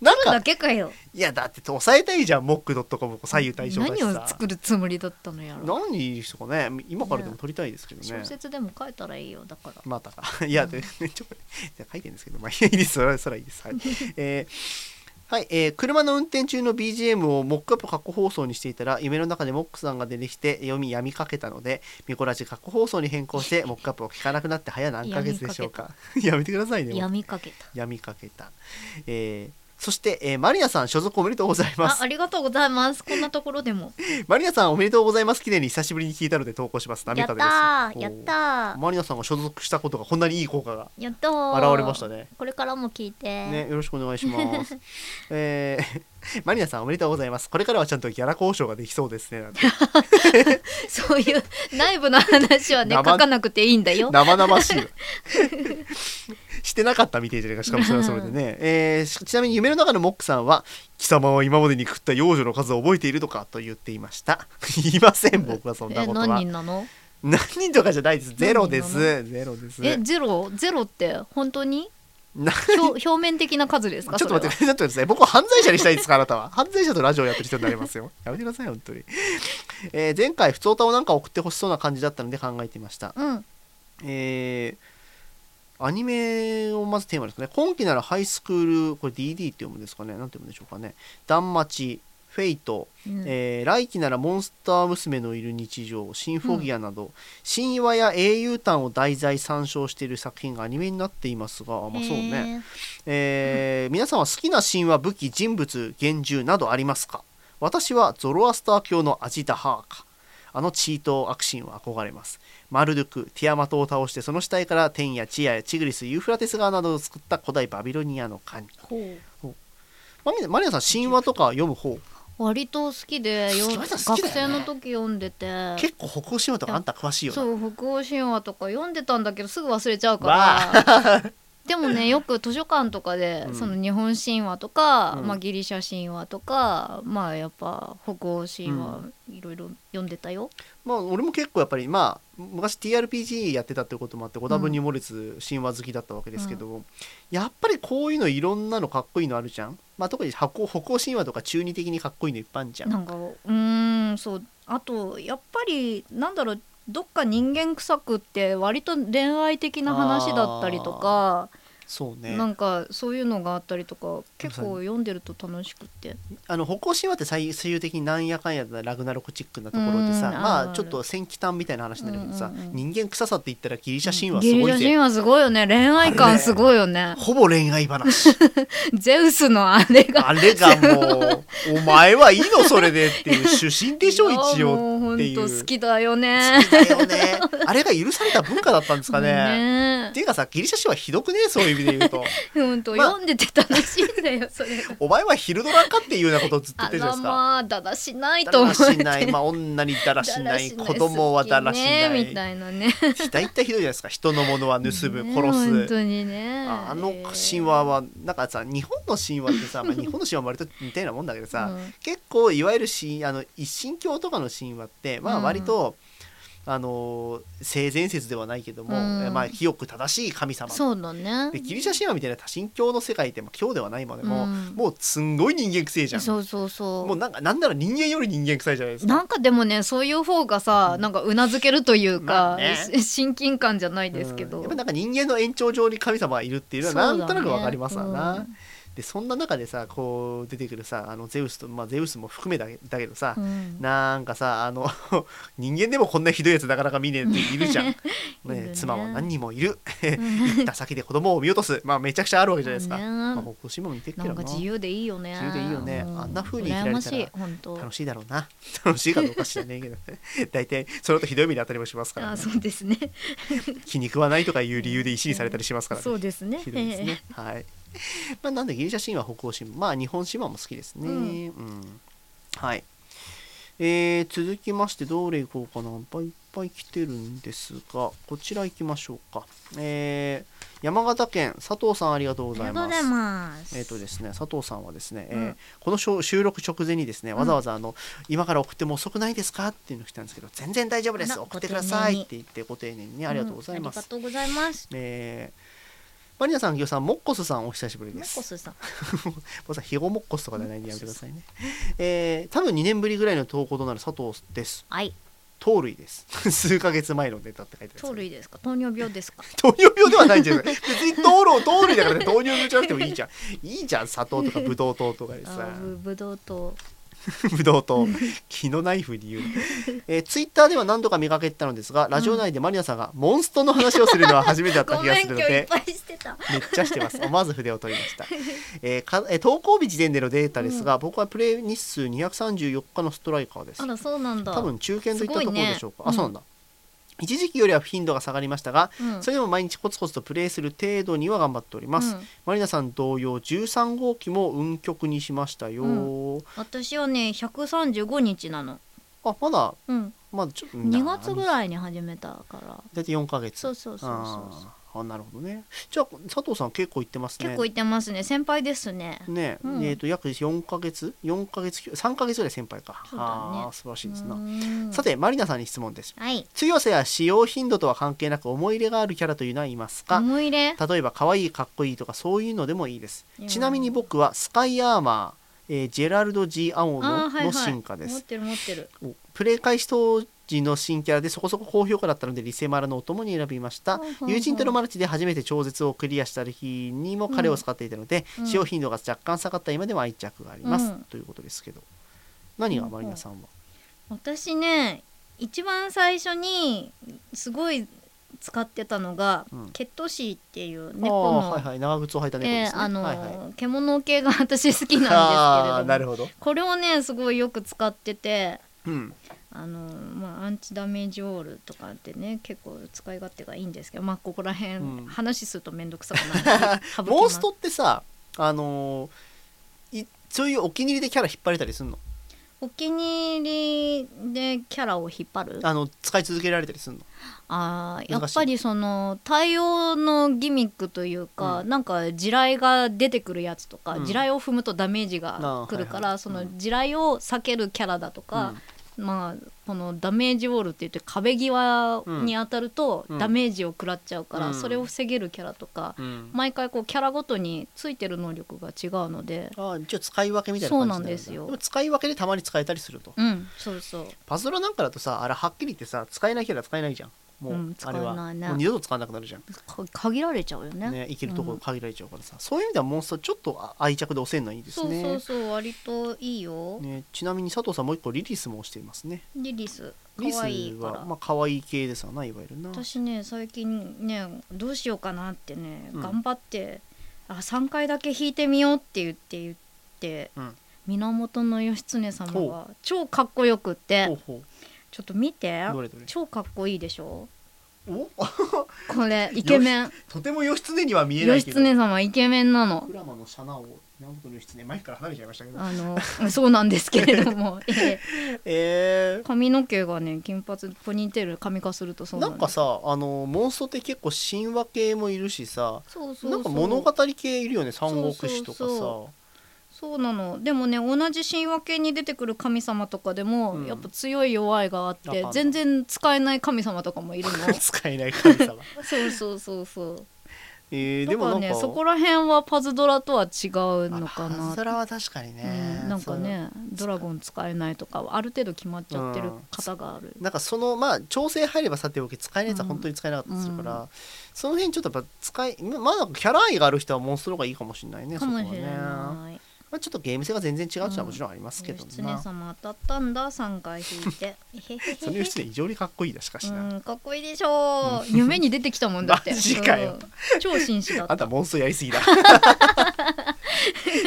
な [laughs] ん取るだかけかよ。いやだって抑えたいじゃんモックドットコム。左右対称何さ。を作るつもりだったのやろ何ですかね。今からでも撮りたいですけどね。小説でも書いたらいいよだから。またかいや、でちょじゃあ書いてるんですけどまあいいです。それはそれはいいです。はい。[laughs] えーはい、えー車の運転中の BGM をモックアップ過去放送にしていたら夢の中でモックさんが出てきて読みやみかけたのでミコラジ過去放送に変更してモックアップを聞かなくなって早何ヶ月でしょうか。[laughs] やめてくださいね闇かけた。やみかけた、えーそして、えーマリナさん所属おめでとうございます。あありがとうございます。こんなところでも。[laughs] マリナさんおめでとうございます。記念に久しぶりに聞いたので投稿します。波やったー。やったー。マリナさんが所属したことがこんなにいい効果がやっ現れましたね。これからも聞いて。ね、よろしくお願いします。[laughs] えー、[laughs] マリナさんおめでとうございます。これからはちゃんとギャラ交渉ができそうですね。そういう内部の話はね生書かなくていいんだよ。生々しい。わ。してなかったみてえじゃないかしかもそれはそれでね、えーしちなみに夢の中のモックさんは貴様は今までに食った幼女の数を覚えているとかと言っていました。言 [laughs] いません僕はそんなえことは。何人なの？何人とかじゃないです。ゼロで何す。ゼロです。えゼロゼロって本当に？な表表面的な数ですか？ちょっと待って、そ [laughs] ちょっと待ってください。僕は犯罪者にしたいですか、あなたは。犯罪者とラジオやってる人になりますよ。やめてください、本当に。えー前回、普通歌をなんか送ってほしそうな感じだったので考えていました。うん。えーアニメをまずテーマですかね。今期ならハイスクール、これ DD って読むんですかね。なんて読むんでしょうかね。ダンマチ、フェイト、うんえー来期ならモンスター娘のいる日常、シンフォギアなど、神話や英雄譚を題材参照している作品がアニメになっていますが、まあそうね。えー皆さんは好きな神話武器人物幻獣などありますか？私はゾロアスター教のアジダハーカあのチート悪神は憧れますマルドゥクティアマトを倒してその死体から天やチアやチグリスユーフラテス川などを作った古代バビロニアの神。ほう。マリアさん神話とか読む方？割と好きで学生の時読んでて。結構北欧神話とかあんた詳しいよな。そう北欧神話とか読んでたんだけどすぐ忘れちゃうかわらでもね [laughs] よく図書館とかで、うん。その日本神話とか、うん。まあ、ギリシャ神話とかまあやっぱ北欧神話いろいろ読んでたよ。まあ俺も結構やっぱりまあ昔 TRPG やってたってこともあって五多分に漏れず神話好きだったわけですけど、やっぱりこういうのいろんなのかっこいいのあるじゃん、まあ、特に北欧北欧神話とか中二的にかっこいいのいっぱいあるじゃん。なんかうーんそう。あとやっぱりなんだろうどっか人間臭くって割と恋愛的な話だったりとか、そうね。なんかそういうのがあったりとか結構読んでると楽しくって。あの北欧神話って最最終的になんやかんやでラグナロクチックなところでさうんまあちょっと戦記譚みたいな話になるけどさ、うんうんうん。人間臭さって言ったらギリシャ神話すギリごいぜ。シャ神話すごいよね。恋愛感すごいよね。ほぼ恋愛話。[laughs] ゼウスのあれが。あれがもうお前はいいのそれでっていう主審でしょ一応っていう。と好きだよね。好きだよね。あれが許された文化だったんですかね。[laughs] ねっていうかさギリシャ神話ひどくねそういう意味で言うと。[laughs] ほんと、まあ読んでて楽しいんだよそれ。がお前はヒルドラかっていうようなことをずっと言っあてるじゃないらですか？まあだらしないだと思ってらしない、まあ、女にだらしない。子供はだらしない、ねみたいなね。大体ひどいじゃないですか。人のものは盗む、ね殺す。本当にね。あの神話はなんかさ日本の神話ってさ、まあ、[laughs] 日本の神話も割と似たようなもんだけどさ、うん。結構いわゆる神あの一神教とかの神話ってまあうん。割と、あの性善説ではないけども、うん。えまあ清く正しい神様。そうだね。でギリシャ神話みたいな多神教の世界ってまあ教ではないまでも、うん。もうすんごい人間くせえじゃん。そうそうそうもうなんかなんなら人間より人間臭いじゃないですか。なんかでもねそういう方がさなんかうなずけるというまか、あね。し親近感じゃないですけど、うん。やっぱなんか人間の延長上に神様がいるっていうのはなんとなくわかりますわな、ねでそんな中でさこう出てくるさあのゼウスとまあゼウスも含めだけだけどさ、うん。なんかさあの [laughs] 人間でもこんなひどいやつなかなか見ねえっているじゃん、[laughs] ねね。妻は何人もいる。行った先で子供を見落とす。まあめちゃくちゃあるわけじゃないですか、ねまあ、北島も似てるけなどな。んか自由でいいよね。自由でいいよね。あんな風に生きられたら楽しいだろうな。[laughs] 楽しいかどうか知らねえけどね。大体それとひどい目に当たりもしますから、ね、あそうですね。気に食わないとかいう理由で石にされたりしますからね。そうですね。ひどいですね。はい。[laughs] まあなんでギリシャ神話、北欧神話、まあ日本神話も好きですね。ううん。ん。はい。えー続きましてどれいこうかな。いっぱいいっぱい来てるんですがこちら行きましょうか。えー山形県佐藤さんありがとうございます。ます。えーとですね、佐藤さんはですね、えーうん。このショー収録直前にですねわざわざあの、今から送っても遅くないですか？っていうのが来たんですけど全然大丈夫です。送ってくださいって言ってご丁寧にねありがとうございます、ん。ありがとうございます。えーマリナさん、ギョさん、モッコスさん、お久しぶりモです。ッコスさん。もうさ、ヒゴモッコスとかではないんでやめてくださいね。えー、多分2年ぶりぐらいの投稿となる佐藤です。はい。糖類です。[laughs] 数ヶ月前のネタって書いてある糖類ですか？糖尿病ですか？[laughs] 糖尿病ではないんじゃない別に糖類糖類だからね糖尿病じゃなくてもいいじゃん。いいじゃん砂糖とかブドウ糖とかでさ。あぶぶどうとブドウ糖気のないふうに言う。の、えー、ツイッターでは何度か見かけてたのですがラジオ内でマリナさんがモンストの話をするのは初めてだったご気がするのでめっちゃしてます。思わず筆を取りました、えーかえー投稿日時点でのデータですが、僕はプレイ日数234日のストライカーです。あらそうなんだ。多分中堅といったところでしょうか、ね。あそうなんだ、一時期よりは頻度が下がりましたが、うん。それでも毎日コツコツとプレイする程度には頑張っております、うん。マリナさん同様13号機も運曲にしましたよ、う私はね135日なの。あまだ？うん。まだちょっと2月ぐいらいに始めたから。大体4ヶ月。そうそうそうそう。あーあなるほどね。じゃあ佐藤さん結構行ってますね。結構いってますね。先輩ですね。ね、うん。えっ、と約4ヶ月4ヶ月3ヶ月ぐらい先輩か。そうだね。あー素晴らしいですな、うん。さてマリナさんに質問です。はい。強さや使用頻度とは関係なく思い入れがあるキャラというのはいますか？思い入れ？例えば可愛いかっこいいとかそういうのでもいいです。ちなみに僕はスカイアーマー、えージェラルド・ジ・ーはいはい。の進化です、持ってる持ってる。おプレイ開始当時の新キャラでそこそこ高評価だったのでリセマラのお供に選びました。友人とのマルチで初めて超絶をクリアした日にも彼を使っていたので、うん。使用頻度が若干下がった今でも愛着があります、うんということですけど。何がマリナさんは、私ね一番最初にすごい使ってたのが、うん。ケットシーっていうあ猫の、ーはいはい。長靴を履いた猫ですね、えーあの、はい。はい獣系が私好きなんですけれども。なるほど、これをねすごいよく使っててうん、あの、まあ、アンチダメージオールとかってね結構使い勝手がいいんですけどまあここら辺、うん。話すると面倒くさくなる [laughs] 省きます。モンストってさあのーいそういうお気に入りでキャラ引っ張れたりするの？お気に入りでキャラを引っ張る？あの使い続けられたりするの？あーやっぱりその対応のギミックというか、うん。なんか地雷が出てくるやつとか、うん地雷を踏むとダメージがくるから、はいはいその地雷を避けるキャラだとか、まあこのダメージウォールって言って壁際に当たるとうん。ダメージを食らっちゃうから、うん。それを防げるキャラとか、うん。毎回こうキャラごとについてる能力が違うのでああ一応使い分けみたいな感じそうなんですよ。でも使い分けでたまに使えたりすると。うんそうそう。パズドラなんかだとさあれはっきり言ってさ使えないキャラ使えないじゃんもう、うんあれは。もう二度と使わなくなるじゃん。か限られちゃうよね。ねいけるところ限られちゃうからさ、そういう意味ではモンストちょっとあ愛着で押せるのはいいですそうねそうそう割といいよ、ねちなみに佐藤さんもう一個リリスも押していますね。リリス。リリスはまあ可愛い系ですわないわゆるな。私ね最近ねどうしようかなってね、うん。頑張ってあ3回だけ弾いてみようって言って言って、うん。源義経様ほが超かっこよくってほうほちょっと見て。どれどれ？超かっこいいでしょ？う [laughs] これイケメン。おとても義経には見えない義けど。経様イケメンなの。鞍馬のシャナを源義経前から離れちゃいましたけど。あの [laughs] そうなんですけれども、[laughs] ええ。えー髪の毛がね金髪ポニーテール髪化するとそうなです。なんんかさあのモンストって結構神話系もいるしさ。そうそうなんか物語系いるよね三国志とかさそうなの。でもね同じ神話系に出てくる神様とかでも、うん。やっぱ強い弱いがあって全然使えない神様とかもいるの。[laughs] 使えない神様。[laughs] そうそうそうそう。えー、でもねそこら辺はパズドラとは違うのかあなパズドラは確かにね、うん、なんかねドラゴン使えないとかはある程度決まっちゃってる方がある、なんかそのまあ調整入ればさておき使えないやつは本当に使えなかったりするから、うん。その辺ちょっとやっぱ使いままあキャラ愛がある人はモンストの方がいいかもしれないね。かもしれないまあ、ちょっとゲーム性が全然違うっていうのはもちろんありますけど義経な、様当たったんだ3回引いて。[laughs] その義経異常にかっこいいだしかしな、うんかっこいいでしょう。[laughs] 夢に出てきたもんだって。マジかよ。うん。超紳士だった。あんたモンストやりすぎだ。[laughs]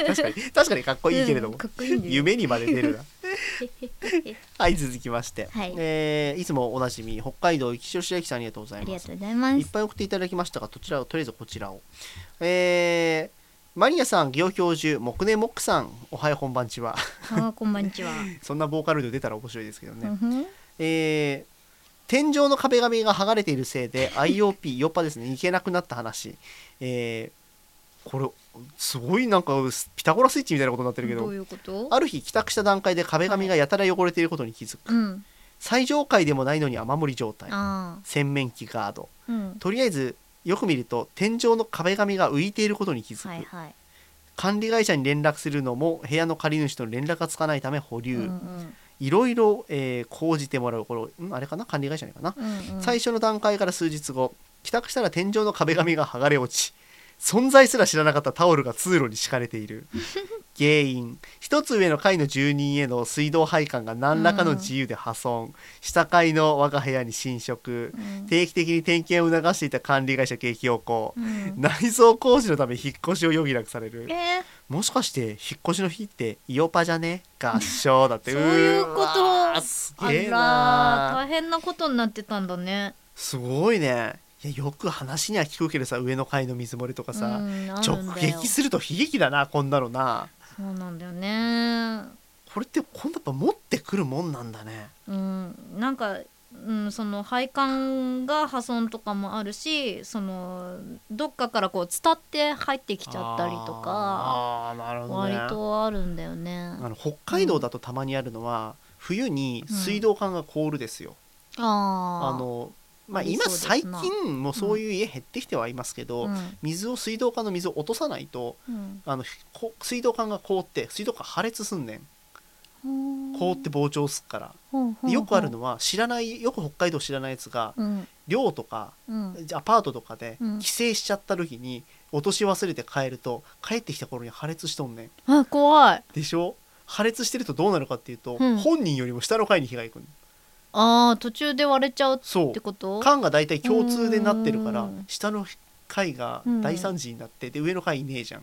確かに。確かにかっこいいけれども、うんいい夢にまで出るな。はい続きまして、はい。えーいつもおなじみ北海道雪城駅さんありがとうございます。ありがとうございます。いっぱい送っていただきましたが、どちらをとりあえずこちらを。えーマリアさんギオ教授木根モックさんおはようこんばんちはあーこんばんちは。[laughs] そんなボーカルで出たら面白いですけどね、えー天井の壁紙が剥がれているせいで IOP ヨッパですね行けなくなった話えーこれすごいなんかピタゴラスイッチみたいなことになってるけどどういうこと？ある日帰宅した段階で壁紙がやたら汚れていることに気づく、うん。最上階でもないのに雨漏り状態あ洗面器ガードあ。うん。とりあえずよく見ると天井の壁紙が浮いていることに気づく、はいはい。管理会社に連絡するのも部屋の借り主と連絡がつかないため保留、うんうん。いろいろ、えー講じてもらうこれんあれかな？管理会社にかな、うんうん。最初の段階から数日後帰宅したら天井の壁紙が剥がれ落ち存在すら知らなかったタオルが通路に敷かれている。原因。一つ上の階の住人への水道配管が何らかの自由で破損、下階の我が部屋に侵食。うん。定期的に点検を促していた管理会社景気予行うん。内装工事のため引っ越しを余儀なくされる。えー。もしかして引っ越しの日ってイオパじゃね？合唱だって。そういうこと。あげえらな大変なことになってたんだね。すごいねいやよく話には聞くけどさ上の階の水漏れとかさ、直撃すると悲劇だなこんなのなそうなんだよね。これってこんなやっぱ持ってくるもんなんだね。うん、なんか、うん、その配管が破損とかもあるしそのどっかからこう伝って入ってきちゃったりとかあーなるほどね。割とあるんだよね。あの北海道だとたまにあるのは、冬に水道管が凍るですよ、ああのまあ今最近もうそういう家減ってきてはいますけど、うん。水を水道管の水を落とさないとうん。あのこ水道管が凍って水道管破裂すんねん。凍って膨張すっから。よくあるのは知らないよく北海道知らないやつがうん。寮とかうん。アパートとかでうん。帰省しちゃった時に落とし忘れて帰ると帰ってきた頃に破裂しとんねん。あ怖い。でしょ？破裂してるとどうなるかっていうと、うん。本人よりも下の階に被害がいくのあー途中で割れちゃうっそてこと？う。管が大体共通でなってるからうん。下の階が大惨事になってで上の階いねえじゃん、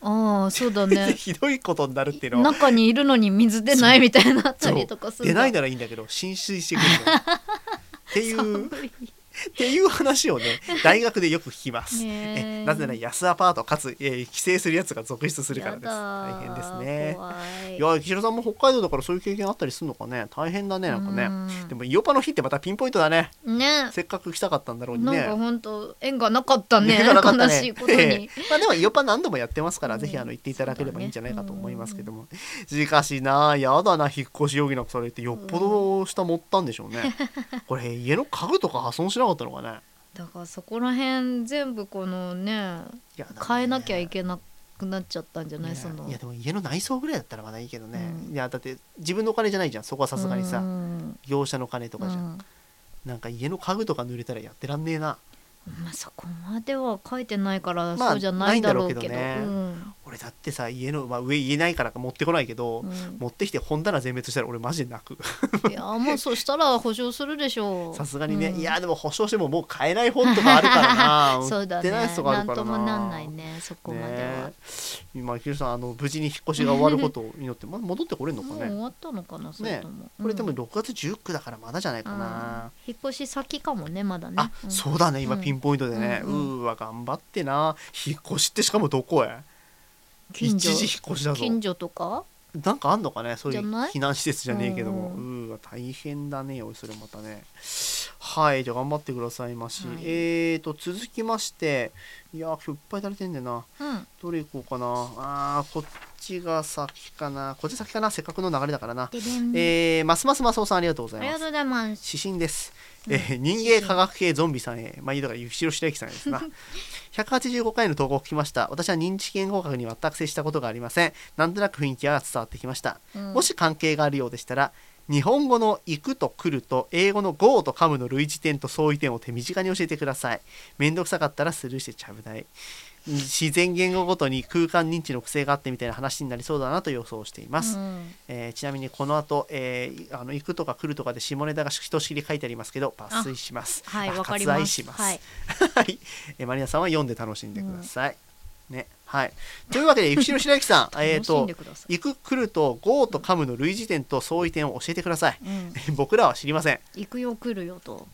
ああそうだでね。[laughs] ひどいことになるっていうのは中にいるのに水出ないみたいになったりとかする出ないだならいいんだけど浸水してくるの。っていうっていう話をね [laughs] 大学でよく聞きます。え。なぜなら安アパートかつ、えー帰省するやつが続出するからです。大変ですね。怖い。いや岸田さんも北海道だからそういう経験あったりするのかね？大変だねなんかね。うん。でもイオパの日ってまたピンポイントだね。ね。せっかく来たかったんだろうにね。なんか本当縁がなかったね。ねなかったね。悲しいことに、[laughs] ええ。まあでもイオパ何度もやってますから、うんぜひあの行っていただければいいんじゃないかと思いますけども、しかしなやだな引っ越し余儀なくされてよっぽど下持ったんでしょうね、[laughs] これ家の家具とか破損しなかったのかね。だからそこら辺全部このね変えなきゃいけなくなっちゃったんじゃない？その。いやでも家の内装ぐらいだったらまだいいけどね、うん。いやだって自分のお金じゃないじゃんそこはさすがにさ、うん。業者の金とかじゃん、うん。なんか家の家具とか濡れたらやってらんねえなまあそこまでは書いてないからまあそうじゃないだろうけど,、ないんだろうけどね。うん。俺だってさ家の、まあ、上言えないからか持ってこないけど、うん。持ってきて本棚全滅したら俺マジで泣く。いやもうそしたら保証するでしょう。さすがにね、うん。いやでも保証してももう買えない本とかあるからな。[laughs] そうだね。売ってなんともなんないねそこまでは、ね。え今ひろさんあの無事に引っ越しが終わることを祈って、まあ、戻ってこれるのかもうね終わったのかなそれとも、これでもうん6月19だからまだじゃないかな、引っ越し先かもねまだね。あ、うん。そうだね。今うん。ピンポイントでね、ううん。ーわ頑張ってな。引っ越しってしかもどこへ？近所。一時引っ越しだぞ。近所とか？なんかあんのかね？そういうじゃない？避難施設じゃねえけども。ううんーわ大変だねおいそれまたね。はいじゃあ頑張ってくださいまし、はい。えーと続きまして。いやー今日いっぱい垂れてんだよな。うん。どれ行こうかな。あーこっちが先かな。こっち先かな？せっかくの流れだからな。ででん。えー、ますますますおさんありがとうございます。ありがとうございます。指針です、えー人間科学系ゾンビさんへまあいいだから後ろ白雪さんへですな。[laughs] 185回の投稿を聞きました。私は認知言語学に全く接したことがありません。なんとなく雰囲気が伝わってきました、うん。もし関係があるようでしたら日本語の行くと来ると英語の go と噛むの類似点と相違点を手短に教えてください。めんどくさかったらスルーしてちゃぶ台自然言語ごとに空間認知の癖があってみたいな話になりそうだなと予想しています、うん。えーちなみにこの後、えーあの行くとか来るとかで下ネタがひとしきり書いてありますけど抜粋します。はいあわかります。します。はい。[laughs] はい、えーマリナさんは読んで楽しんでください、ね。はい。というわけで後ろ白雪さん [laughs] えと行く来ると GO と噛むの類似点と相違点を教えてください。うん。[laughs] 僕らは知りません。行くよ来るよと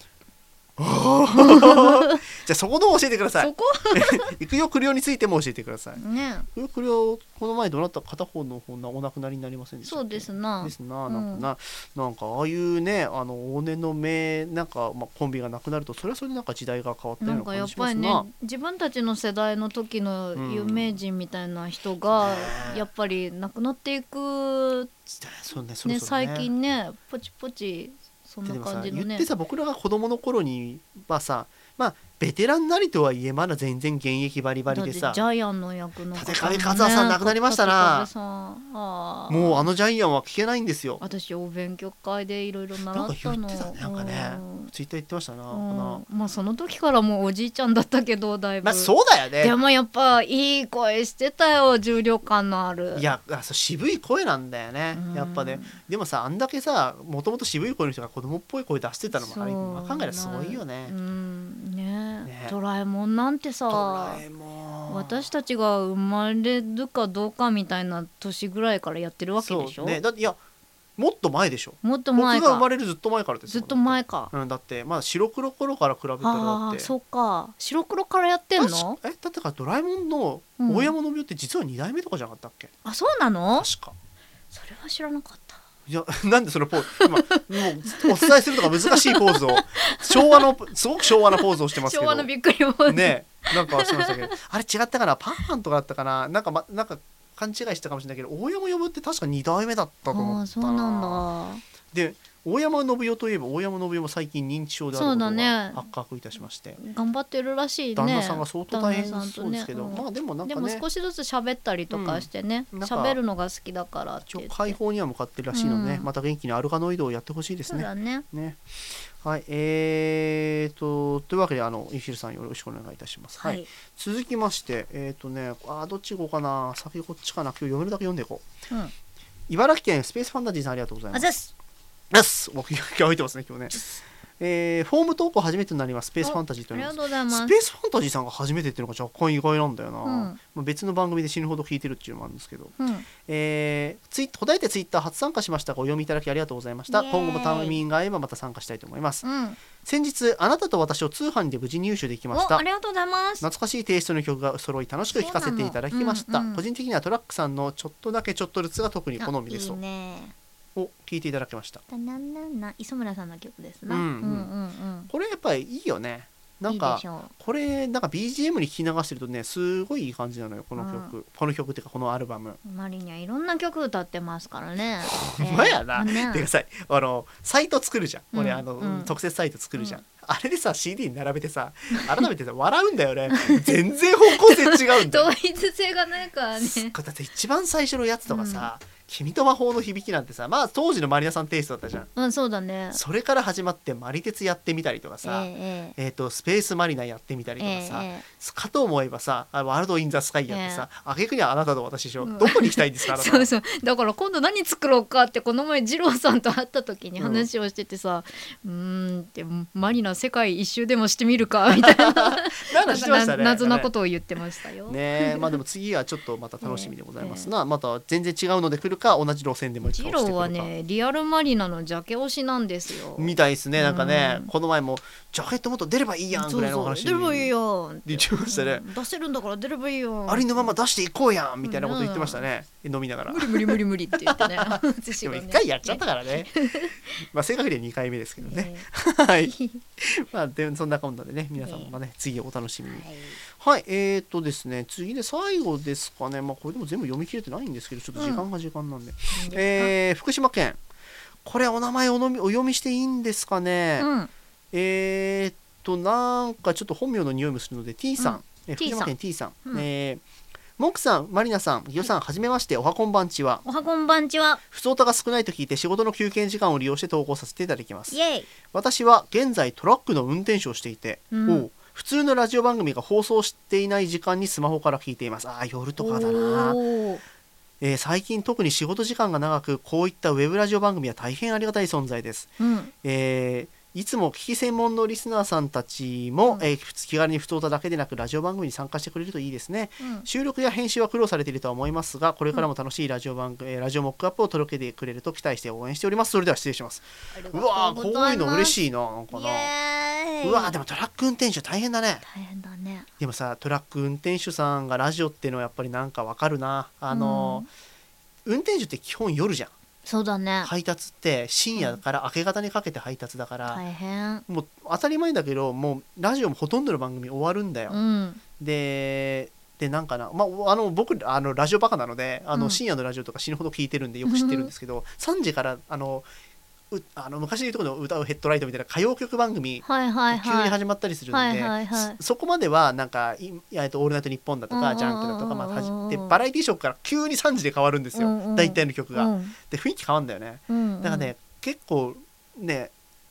[laughs] じゃあそこの教えてください。そこ？[laughs] 行くよ来るよについても教えてください。ね。行くよ来るよこの前どなった？片方の方お亡くなりになりませんでしたそうですな。ですな。うん。なんかな,、なんかああいうねあの往年の名なんか、まあ、コンビがなくなるとそれはそれでなんか時代が変わったようんな。なかや感じしますっぱりねな自分たちの世代の時の有名人みたいな人がね。やっぱり亡くなっていくそうね。ね最近ねポチポチそんな感じのね。言ってさ僕らが子供の頃にはさまあベテランなりとはいえまだ全然現役バリバリでさ。ャイアンの役のね。立上克也さ。ん亡くなりましたなもうあのジャイアンは聞けないんですよ。私お勉強会でいろいろ習ったの。なんか言ってたね。なんかね。うん。ツイッター言ってましたな、うん。まあその時からもうおじいちゃんだったけどだいぶ、まあそうだよでねもやっぱいい声してたよ重量感のある。いやあそう渋い声なんだよね。うん。やっぱね。でもさあんだけさもともと渋い声の人が子供っぽい声出してたのもあれ考えたらすごいよね。うんドラえもんなんてドさ私たちが生まれるかどうかみたいな年ぐらいからやってるわけでしょ、そうね。だっていやもっと前でしょ？もっと僕前か。が生まれるずっと前からですずっと前か。うん、だってまあ白黒頃から比べたらだって。ああそっか。白黒からやってん確のかえだってかドラえもんのうん。大山信代って実は2代目とかじゃなかったっけ、あそうなの？確か。それは知らなかったいやなんでそのポーズ今もうお伝えするのが難しいポーズを昭和のすごく昭和なポーズをしてますけど。昭和のびっくりもねなんかしましたけど。あれ違ったかな？パンパンとかだったかな？なんか,、ま、なんか勘違いしたかもしれないけど大山呼ぶって確か2代目だったと思ったなんだ。で大山信代といえば大山信代も最近認知症であることが発覚いたしまして、頑張ってるらしいね。旦那さんが相当大変そうですけど、ねうんまあでもなんでかね。も少しずつ喋ったりとかしてね。うん。るのが好きだからって言解放には向かってるらしいので、ねうん。また元気にアルガノイドをやってほしいですね。ね。ね。はいえー、とというわけであのインフィルさんよろしくお願いいたします。はい、続きましてえっ、とねあーどっち行こうかな。先こっちかな。今日読めるだけ読んでいこう。うん。茨城県スペースファンタジーさんありがとうございます。あざっすです。僕今日置いてますね今日ね。えー、フォーム投稿初めてになります。スペースファンタジーとありが。いうのとうございます。スペースファンタジーさんが初めてっていうのが若干意外なんだよな、うん。まあ別の番組で死ぬほど聞いてるっていうのもあるんですけど、うん。えー、ツイ答えてツイッター初参加しましたがお読みいただきありがとうございました。今後もタイミングが合えばまた参加したいと思います。うん。先日あなたと私を通販で無事入手できました。おありがとうございます。懐かしいテイストの曲が揃い楽しく聴かせていただきました、そうんうん。個人的にはトラックさんのちょっとだけちょっとずつが特に好みですと。あいいねを聞いていただきました。たなんなんな磯村さんの曲ですな、うんうん。うんうんこれやっぱりいいよね。なんかこれなんか BGM に聞き流してるとねすごいいい感じなのよこの曲、この曲っていうかこのアルバム。うマリにはいろんな曲歌ってますからね。[laughs] ほんまやな、えーねてかさあのサイト作るじゃん、うん俺あの、うん特設サイト作るじゃん、うんあれでさ CD に並べてさ改めてさ笑うんだよね。全然方向性違うんだよ。[laughs] 同一性がないからね。だって一番最初のやつとかさ「君と魔法の響き」なんてさまあ当時のマリナさんテイストだったじゃん。うんそうだね。それから始まってマリテツやってみたりとかさ、ええー、とスペースマリナやってみたえりとかさ、えかと思えばさあワールド・イン・ザ・スカイやってさ、あげくにはあなたと私でしょ、うん。どこに行きたいんですか [laughs] そうそう。だから今度何作ろうかってこの前二郎さんと会った時に話をしててさ「うーん」って「マリナ世界一周でもしてみるか」[laughs] みたいな。なんかしてましたね。謎なことを言ってましたよ。ねえまあでも次はちょっとまた楽しみでございますな、また全然違うので来るか同じ路線でもいいか二郎はねリアルマリナのジャケ推しなんですよ。みたいですねなんかね、うん。この前もジャケットもっと出ればいいやんぐらいのお話出ればいいよって。言ってましたね、うん。出せるんだから出ればいいよありのまま出していこうやんみたいなこと言ってましたね、飲みながら。無理無理無理無理って言ってね。[laughs] 私でもはね一回やっちゃったからね。[laughs] まあ正確には2回目ですけどね、ねはい [laughs] まあでそんなこんなでね皆さんもね、次お楽しみに。はい。えー、とですね次で最後ですかね。まあこれでも全部読み切れてないんですけどちょっと時間が時間なんで、えー福島県。これお名前おのみお読みしていいんですかね、うん。えーっとなんかちょっと本名の匂いもするので T さん、うん。え福島県 T さん、うん。えーモンクさん、マリナさん、ギョさん、はじめまして、おはこんばんちは。おはこんばんちは普通歌が少ないと聞いて仕事の休憩時間を利用して投稿させていただきますイ。エイ私は現在トラックの運転手をしていて、うん普通のラジオ番組が放送していない時間にスマホから聞いています。ああ、夜とかだな。えー最近特に仕事時間が長く、こういったウェブラジオ番組は大変ありがたい存在です。うんえーいつも聞き専門のリスナーさんたちも、うん。えー気軽に不当ただけでなくラジオ番組に参加してくれるといいですね。うん。収録や編集は苦労されているとは思いますがこれからも楽しいラジオ番組、えーラジオモックアップを届けてくれると期待して応援しております。それでは失礼します。うわーこういうの嬉いしいななんかイなうわーでもトラック運転手大変だね。大変だね。でもさトラック運転手さんがラジオっていうのはやっぱりなんかわかるな。あの、運転手って基本夜じゃんそうだね。配達って深夜から明け方にかけて配達だから、大変。もう当たり前だけどもうラジオもほとんどの番組終わるんだよ、うん。ででなんかな、まあ、あの僕あのラジオバカなのであの、うん。深夜のラジオとか死ぬほど聞いてるんでよく知ってるんですけど、[laughs] 3時からあのうあの昔でいうところの歌うヘッドライトみたいな歌謡曲番組はいはい急にはい始まったりするんで、はいはいはいそそこまではなんかいえっとオールナイトニッポンだとうんうんうんうん。かジャンクだとかまあはじでバラエティーショーから急に3時で変わるんですよ、うんうん。大体の曲が、うん。で雰囲気変わるんだよね。うんだからね、結構ね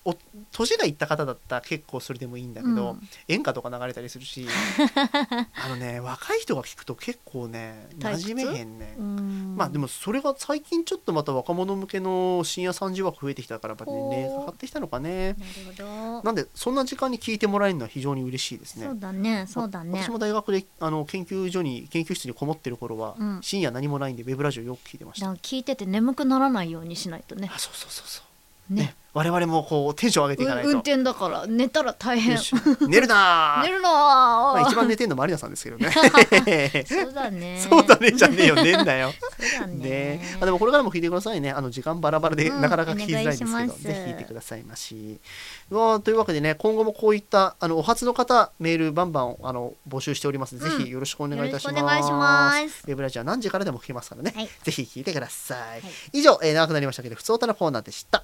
お年がいった方だったら結構それでもいいんだけど、うん。演歌とか流れたりするし [laughs] あのね若い人が聞くと結構ね馴染めへんね、うん。まあでもそれが最近ちょっとまた若者向けの深夜3時枠増えてきたからやっぱり年齢がかかってきたのかね。なんでそんな時間に聞いてもらえるのは非常に嬉しいですね。そうだねそうだね。私も大学であの研究所に研究室にこもってる頃は、うん。深夜何もないんでウェブラジオよく聞いてました。聞いてて眠くならないようにしないとね。あそうそうそうそう。ね。ね我々もこうテンション上げていかないと。運転だから寝たら大変。寝るなー。[laughs] 寝るのまあ、ー一番寝てんのマリナさんですけどね。[laughs] そうだね。[laughs] そうだねじゃねえよ。寝んなよ。ね。ね。あでもこれからも聞いてくださいね。あの時間バラバラでうんなかなか聞きづらいんですけど、お願いします。ぜひ聞いてくださいまし。うわーというわけでね今後もこういったあのお初の方メールバンバンあの募集しておりますので、うん。ぜひよろしくお願いいたします。よろしくお願いします。ウェブラジオは何時からでも聞けますからね、はい。ぜひ聞いてください、はい。以上、えー長くなりましたけど普通歌のコーナーでした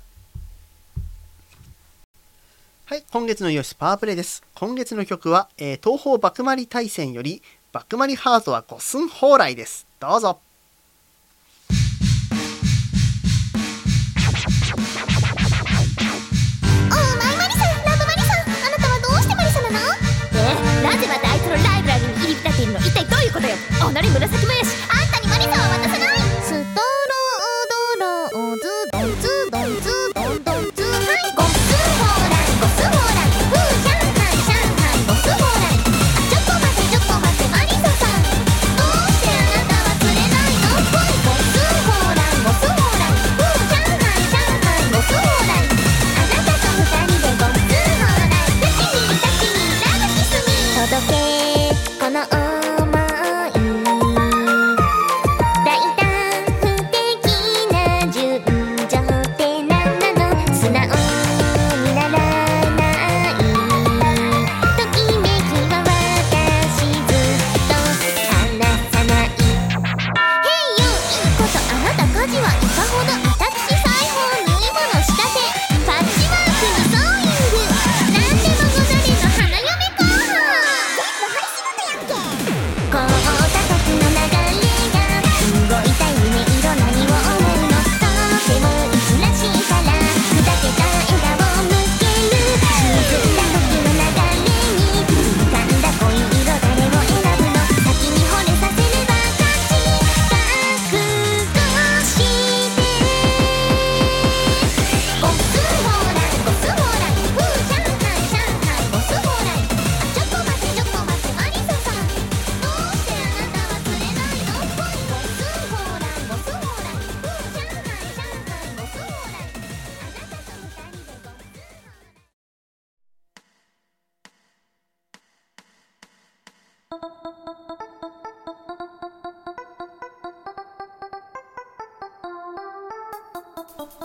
はい、今月のイオシスパワープレイです。今月の曲は、えー東方バクマリ大戦より、バクマリハートは五寸蓬莱です。どうぞ。おーマリさんラブマリさんあなたはどうしてマリサなの？えラゼバってあいつのライブラリに入り浸っているの？一体どういうことよ？おなり紫も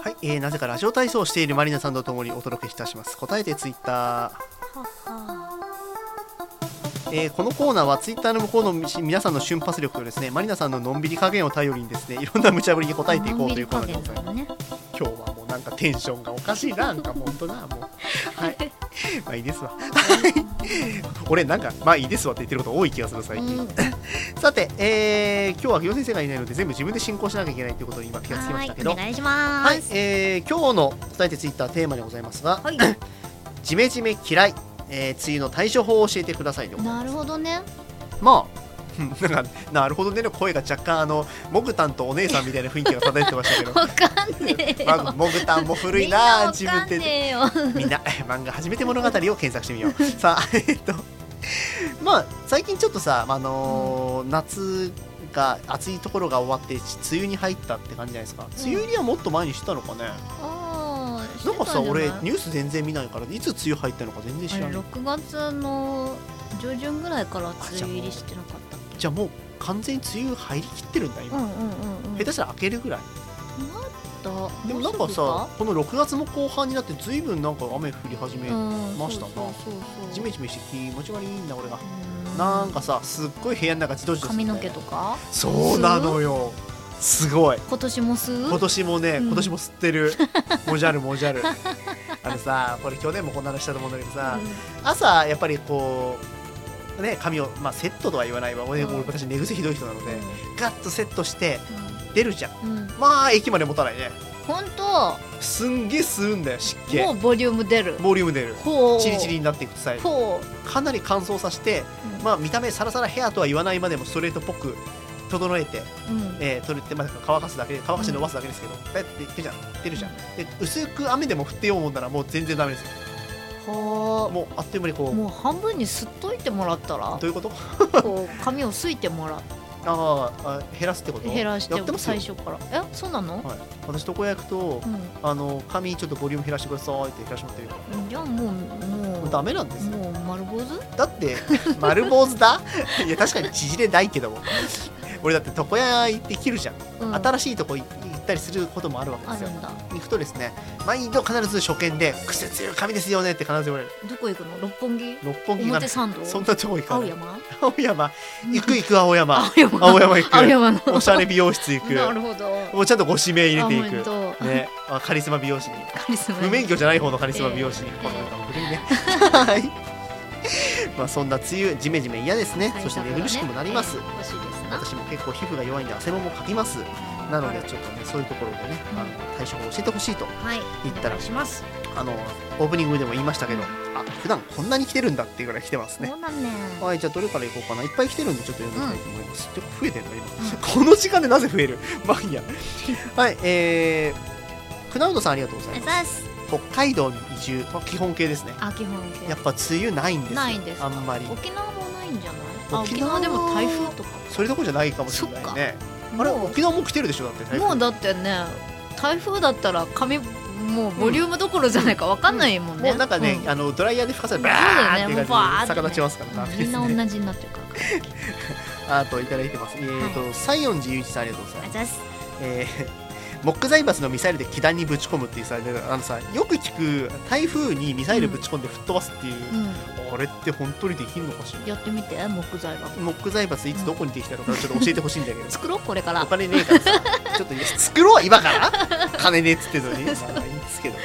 はい、えーなぜかラジオ体操をしているマリナさんとともにお届けいたします。答えてツイッター。えーこのコーナーはツイッターの向こうのみ皆さんの瞬発力とですねマリナさんののんびり加減を頼りにですねいろんな無茶ぶりに答えていこうというコーナーでございます。[laughs] ね。今日はもうなんかテンションがおかしいななんか本当なもう。はい [laughs] まあいいですわ。[laughs] 俺なんかまあいいですわって言ってること多い気がする最近、[laughs] さて、えー今日は行先生がいないので全部自分で進行しなきゃいけないということに今気がつきましたけど。はいお願いしまはいす、えー今日の伝えてツイッターテーマでございますが、はい。[coughs] ジメジメ嫌い、えー梅雨の対処法を教えてくださいなるほどね。まあ [laughs] なんかなるほどねの声が若干あのモグタンとお姉さんみたいな雰囲気が漂ってましたけど。わかんねえよ。まあ、モグタンも古いな自分で。みんなえ漫画初めて物語を検索してみよう。[laughs] さあえっとまあ最近ちょっとさ、あのー夏が暑いところが終わって梅雨に入ったって感じじゃないですか。梅雨入りはもっと前にしてたのかね、ああなんかさ俺ニニュース全然見ないからいつ梅雨入ったのか全然知らない。6月の上旬ぐらいから梅雨入りしてなかったじゃあもう完全に梅雨入りきってるんだ今、うんうんうんうん。下手したら開けるぐらい。だ？でもなんかさこの6月も後半になって随分なんか雨降り始め、ましたな。ジメジメして気持ち悪いんだ俺が。うん。なんかさすっごい部屋の中じとじとする髪の毛とか？そうなのよ。すごい。今年も吸う？今年もね、うん。今年も吸ってる。[laughs] もじゃるもじゃる。あのさこれ去年もこんな話したと思うんだけどさ、朝やっぱりこうね髪を、まあ、セットとは言わないわ。俺,、私寝癖ひどい人なので、ガッとセットして出るじゃん。うん。うんまあ駅まで持たないね。本当？すんげえ吸うんだよ湿気。もうボリューム出る。ボリューム出る。ほう。チリチリになっていくとさほかなり乾燥させて、うん。まあ見た目サラサラヘアとは言わないまでもストレートっぽく整えて、ううん。えー、取れて、まあ、乾かすだけで乾かして伸ばすだけですけど、ペッていくじゃん。出るじゃん。で薄く雨でも降ってようもんならもう全然ダメですよほもうあっという間にこう。うもう半分に吸っといてもらったら。どういうこと？こう髪をすいてもらっあーあ減らすってこと？て減らしてやって最初から。えそうなの？はい、私床屋行くと、うん。あの髪ちょっとボリューム減らしてくださいって減らしてもらってるよじゃあもうもう。ダメなんですよ。もう丸坊主。だって丸坊主だ？いや確かに縮れないけども。俺だって床屋行って切るじゃん、うん。新しいとこ行ったりすることもあるわけですよ。行くとですね。毎度必ず初見で「癖強い髪ですよね」って必ず言われる。どこ行くの？六本木？六本木が表参道？そんなとこ行かない。青山？[laughs] 青山。行く行く青山。青山。青山行く。青山の。おしゃれ美容室行く。なるほど。もうちゃんとご指名入れていく。当。ね。あカリスマ美容師に。カリスマ。無免許じゃない方のカリスマ美容師に、古いね。はい。まあそんな梅雨ジメジメ嫌ですね、そして寝苦しくもなります、私も結構皮膚が弱いんで汗ももかきますなのでちょっとねそういうところでね、あの対処法を教えてほしいとはい。言ったらお願いします。あのオープニングでも言いましたけどあ普段こんなに来てるんだっていうぐらい来てますね。そうなんねはいじゃあどれからいこうかないっぱい来てるんでちょっと読んでいきたいと思います、ちょっと増えてるんだ今、この時間でなぜ増える？[laughs] まあいいや。はいえー、クナウドさんありがとうございます。北海道に移住、まあ、基本形ですね。あ基本形。やっぱ梅雨ないんですよ。ないんですか？あんまり。沖縄もないんじゃない？あ沖縄でも台風とか？それどころじゃないかもしれないねあれ沖縄も来てるでしょだってもうだってね台風だったら髪もうボリュームどころじゃないかわかんないもんね、もうなんかね、うん。あのドライヤーで吹かされてバーって逆立ちますからダメですみんなね同じになってるから。[laughs] あといただいてます。えっ、と、西園寺雄一さんありがとうございます。えーモック財閥のミサイルで気弾にぶち込むっていうさであのさよく聞く台風にミサイルぶち込んで吹っ飛ばすっていう、うん。あれって本当にできるのかしら？やってみて木材はモック財閥いつどこにできたのかちょっと教えてほしいんだけど。作ろうこれから。お金ねえからさ [laughs] ちょっと作ろう今から。金ねえっつってんのに。まあいいんですけどね。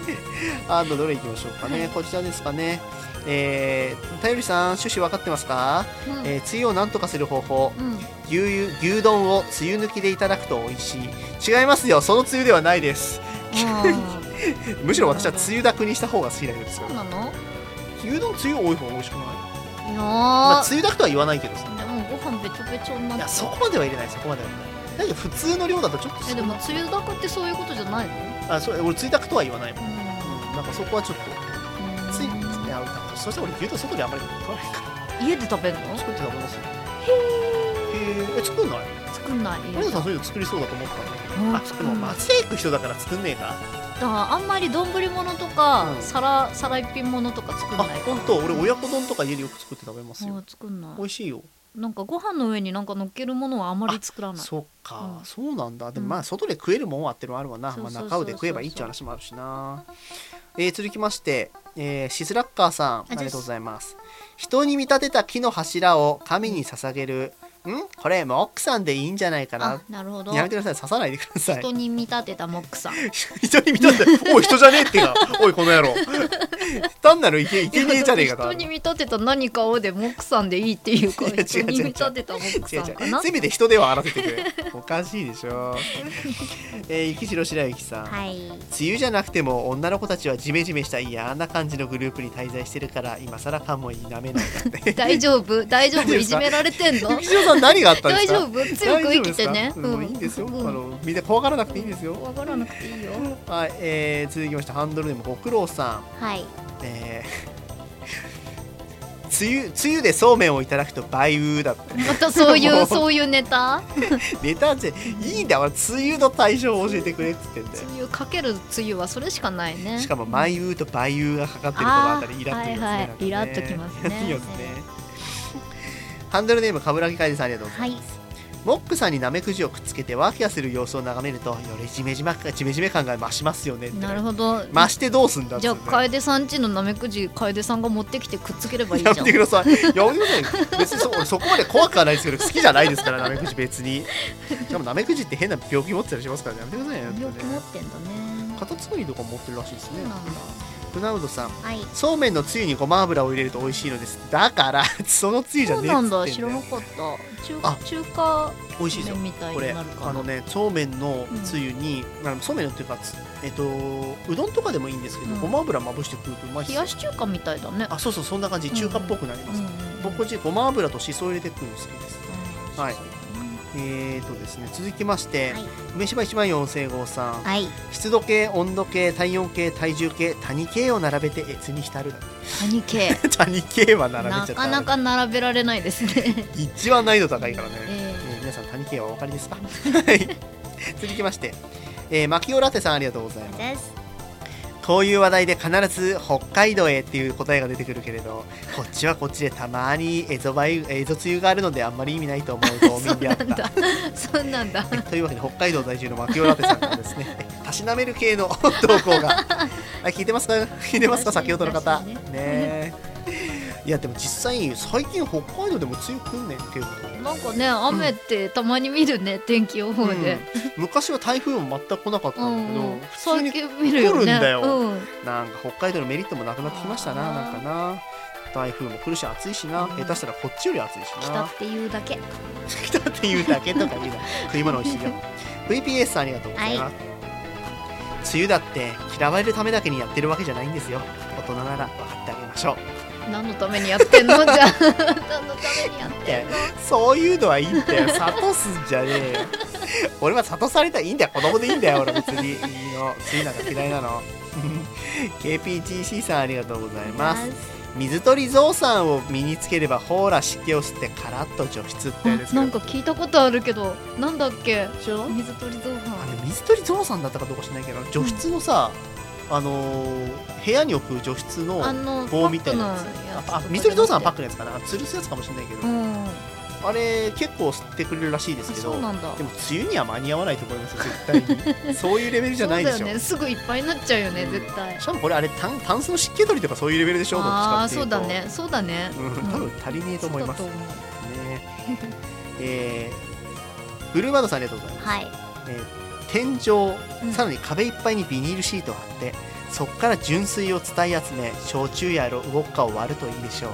[laughs] あとどれいきましょうかね。こちらですかねえー、頼りさん趣旨分かってますか、うん。えー梅雨をなんとかする方法。うん。牛油牛丼を梅雨抜きでいただくと美味しい。違いますよ。その梅雨ではないです。[laughs] むしろ私は梅雨だくにした方が好きなんですよ。そうなの？牛丼梅雨多い方が美味しくない、いやー、まあ、梅雨だくとは言わないけどさ。でもご飯べちょべちょになっいやてそこまでは入れないそこまでは。入れないだけど普通の量だとちょっとえでも梅雨だくってそういうことじゃないの？あそれ俺梅雨だくとは言わないもん、ううん、なんかそこはちょっと。ん。ついいやそして俺牛丼外であんまり食わないから。家で食べるの？作って食べますよ。へー。え作んない？作んない。森田さんそういうの作りそうだと思ったん。だけどうん。あでも松屋行く人だから作んねえか。だからあんまり丼物とか、うん皿皿一品物とか作んあな。い本当？俺親子丼とか家でよく作って食べますよ。あ作んない。美味しいよ。なんかご飯の上になんか乗っけるものはあまり作らない。そっか、うん。そうなんだ。でもうんまあ外で食えるもんはあってのはあるわな、まあ、中尾で食えばいいって話もあるしな。えー続きまして、えーシスラッカーさんありがとうございます。人に見立てた木の柱を神に捧げるん？これモックさんでいいんじゃないかな。あなるほど。やめてください。刺さないでください。人に見立てたモックさん。[laughs] 人に見たっておい人じゃねえってかおいこの野郎。単なるいけいけねえじゃねえか人に見立てた何かをでモックさんでいいっていうか [laughs] 人に見立てたモックさんかな。せめて人ではあらせてくれ。おかしいでしょ。[laughs] えー、生きしろ白雪さん、はい。梅雨じゃなくても女の子たちはジメジメした嫌な感じのグループに滞在してるから今更かも否めないんだって。大丈夫？大丈夫？いじめられてんの？さん何があったんですか？大丈夫？強く生きてね。うん。もういいんですよ、うん。あのみんな怖がらなくていいんですよ。わからなくていいよ。はい、えー、続きましてハンドルネームご苦労さん。はい。えー、梅雨梅雨でそうめんをいただくと梅雨だって。またそういもう。うそういうネタ？[laughs] ネタっていいんだよ俺梅雨の対象を教えてくれっつって。んだよ梅雨かける梅雨はそれしかないね。しかも梅雨と梅雨がかかってるこのあたりイラッときますね。はいはい。ね。イラッときますね [laughs] ハンドルネームかぶらぎかいでさんありがとうございます、モックさんにナメクジをくっつけてワーキャーする様子を眺めるとよりジメジメジメジメ感が増しますよねなるほど増してどうすんだっつじゃあ楓さんちのナメクジ楓さんが持ってきてくっつければいいじゃんやめてください。やめてください。別にそ俺そこまで怖くはないですけど、好きじゃないですから、ナメクジ別に。しかもナメクジって変な病気持ってたりしますからね、やめてくださいよ。病気持ってんだねカタツムリとか持ってるらしいですねそう。なんだクナウドさん、はい。そうめんのつゆにごま油を入れると美味しいのです。だから、[laughs] そのつゆじゃねえっつってんだよ。知らなかった。中あ中華美味しいですよ。これあのねそうめんのつゆに、あのそうめんのっていうかつえっとうどんとかでもいいんですけど、うん。ごま油まぶして食うとうまい冷やし中華みたいだね。あそうそうそんな感じ。中華っぽくなります、僕こっちごま油としそを入れて食うの好きです。はいえーとですね続きまして、はい。梅芝1万4000号さん、はい。湿度計温度計体温計体重計谷計を並べて越に浸る。谷系。[laughs] 谷計は並べちゃったなかなか並べられないですね。一番難易度高いからね、ええ。ー皆さん谷計はお分かりですか？はい。続きまして、えー、マキオラテさんありがとうございますこういう話題で必ず北海道へっていう答えが出てくるけれどこっちはこっちでたまにエゾ梅雨があるのであんまり意味ないと思う道民であった。そうなんだ。[laughs] というわけで北海道在住のマキオラテさんからですね [laughs] たしなめる系の [laughs] 投稿が。あ聞いてますか？聞いてますか？先ほどの方。ねいやでも実際最近北海道でも梅雨来んねんけどなんかね雨ってたまに見るね天気予報で、うん。昔は台風も全く来なかったうんだけど、ん、普通に最近見るよね。来るんだよ。うん、なんか北海道のメリットもなくなってきましたななんかな。台風も来るし暑いしな、うん。下手したらこっちより暑いしな。来たっていうだけ。来たっていうだけとか言うな。食い物美味しいよ。VPS さんありがとうございます、梅雨だって嫌われるためだけにやってるわけじゃないんですよ。大人なら分かってあげましょう何のためにやってんの？[laughs] じゃあ何のためにやってんの？そういうのはいいんだよ諭すんじゃねえよ。俺は諭されたらいいんだよ。子供でいいんだよ俺別に。いいの。梅雨なんか嫌いなの。[laughs] KPGC さんありがとうございます。水鳥ゾウさんを身につければほーら湿気を吸ってカラッと除湿ってなんか聞いたことあるけどなんだっけ？水鳥造あ反れ水鳥ゾウさんだったかどうか知らないけど除湿のさ、あのー部屋に置く除湿の棒みたいなやつ。ああ水鳥ゾウさんはパックのやつかな。吊るすやつかもしれないけど、うん。あれ結構吸ってくれるらしいですけどでも梅雨には間に合わないと思いますよ絶対に。[laughs] そういうレベルじゃないでしょ。そうね。すぐいっぱいになっちゃうよね絶対。しかもこれあれタンタンスの湿気取りとかそういうレベルでしょどっちああそううだね。そうだね。うん。多分足りねえと思います。ねえー、ブルーバードさんありがとうございます、はい。えー天井、うん。さらに壁いっぱいにビニールシートを貼ってそこから純水を伝え集め焼酎やウォッカを割るといいでしょう。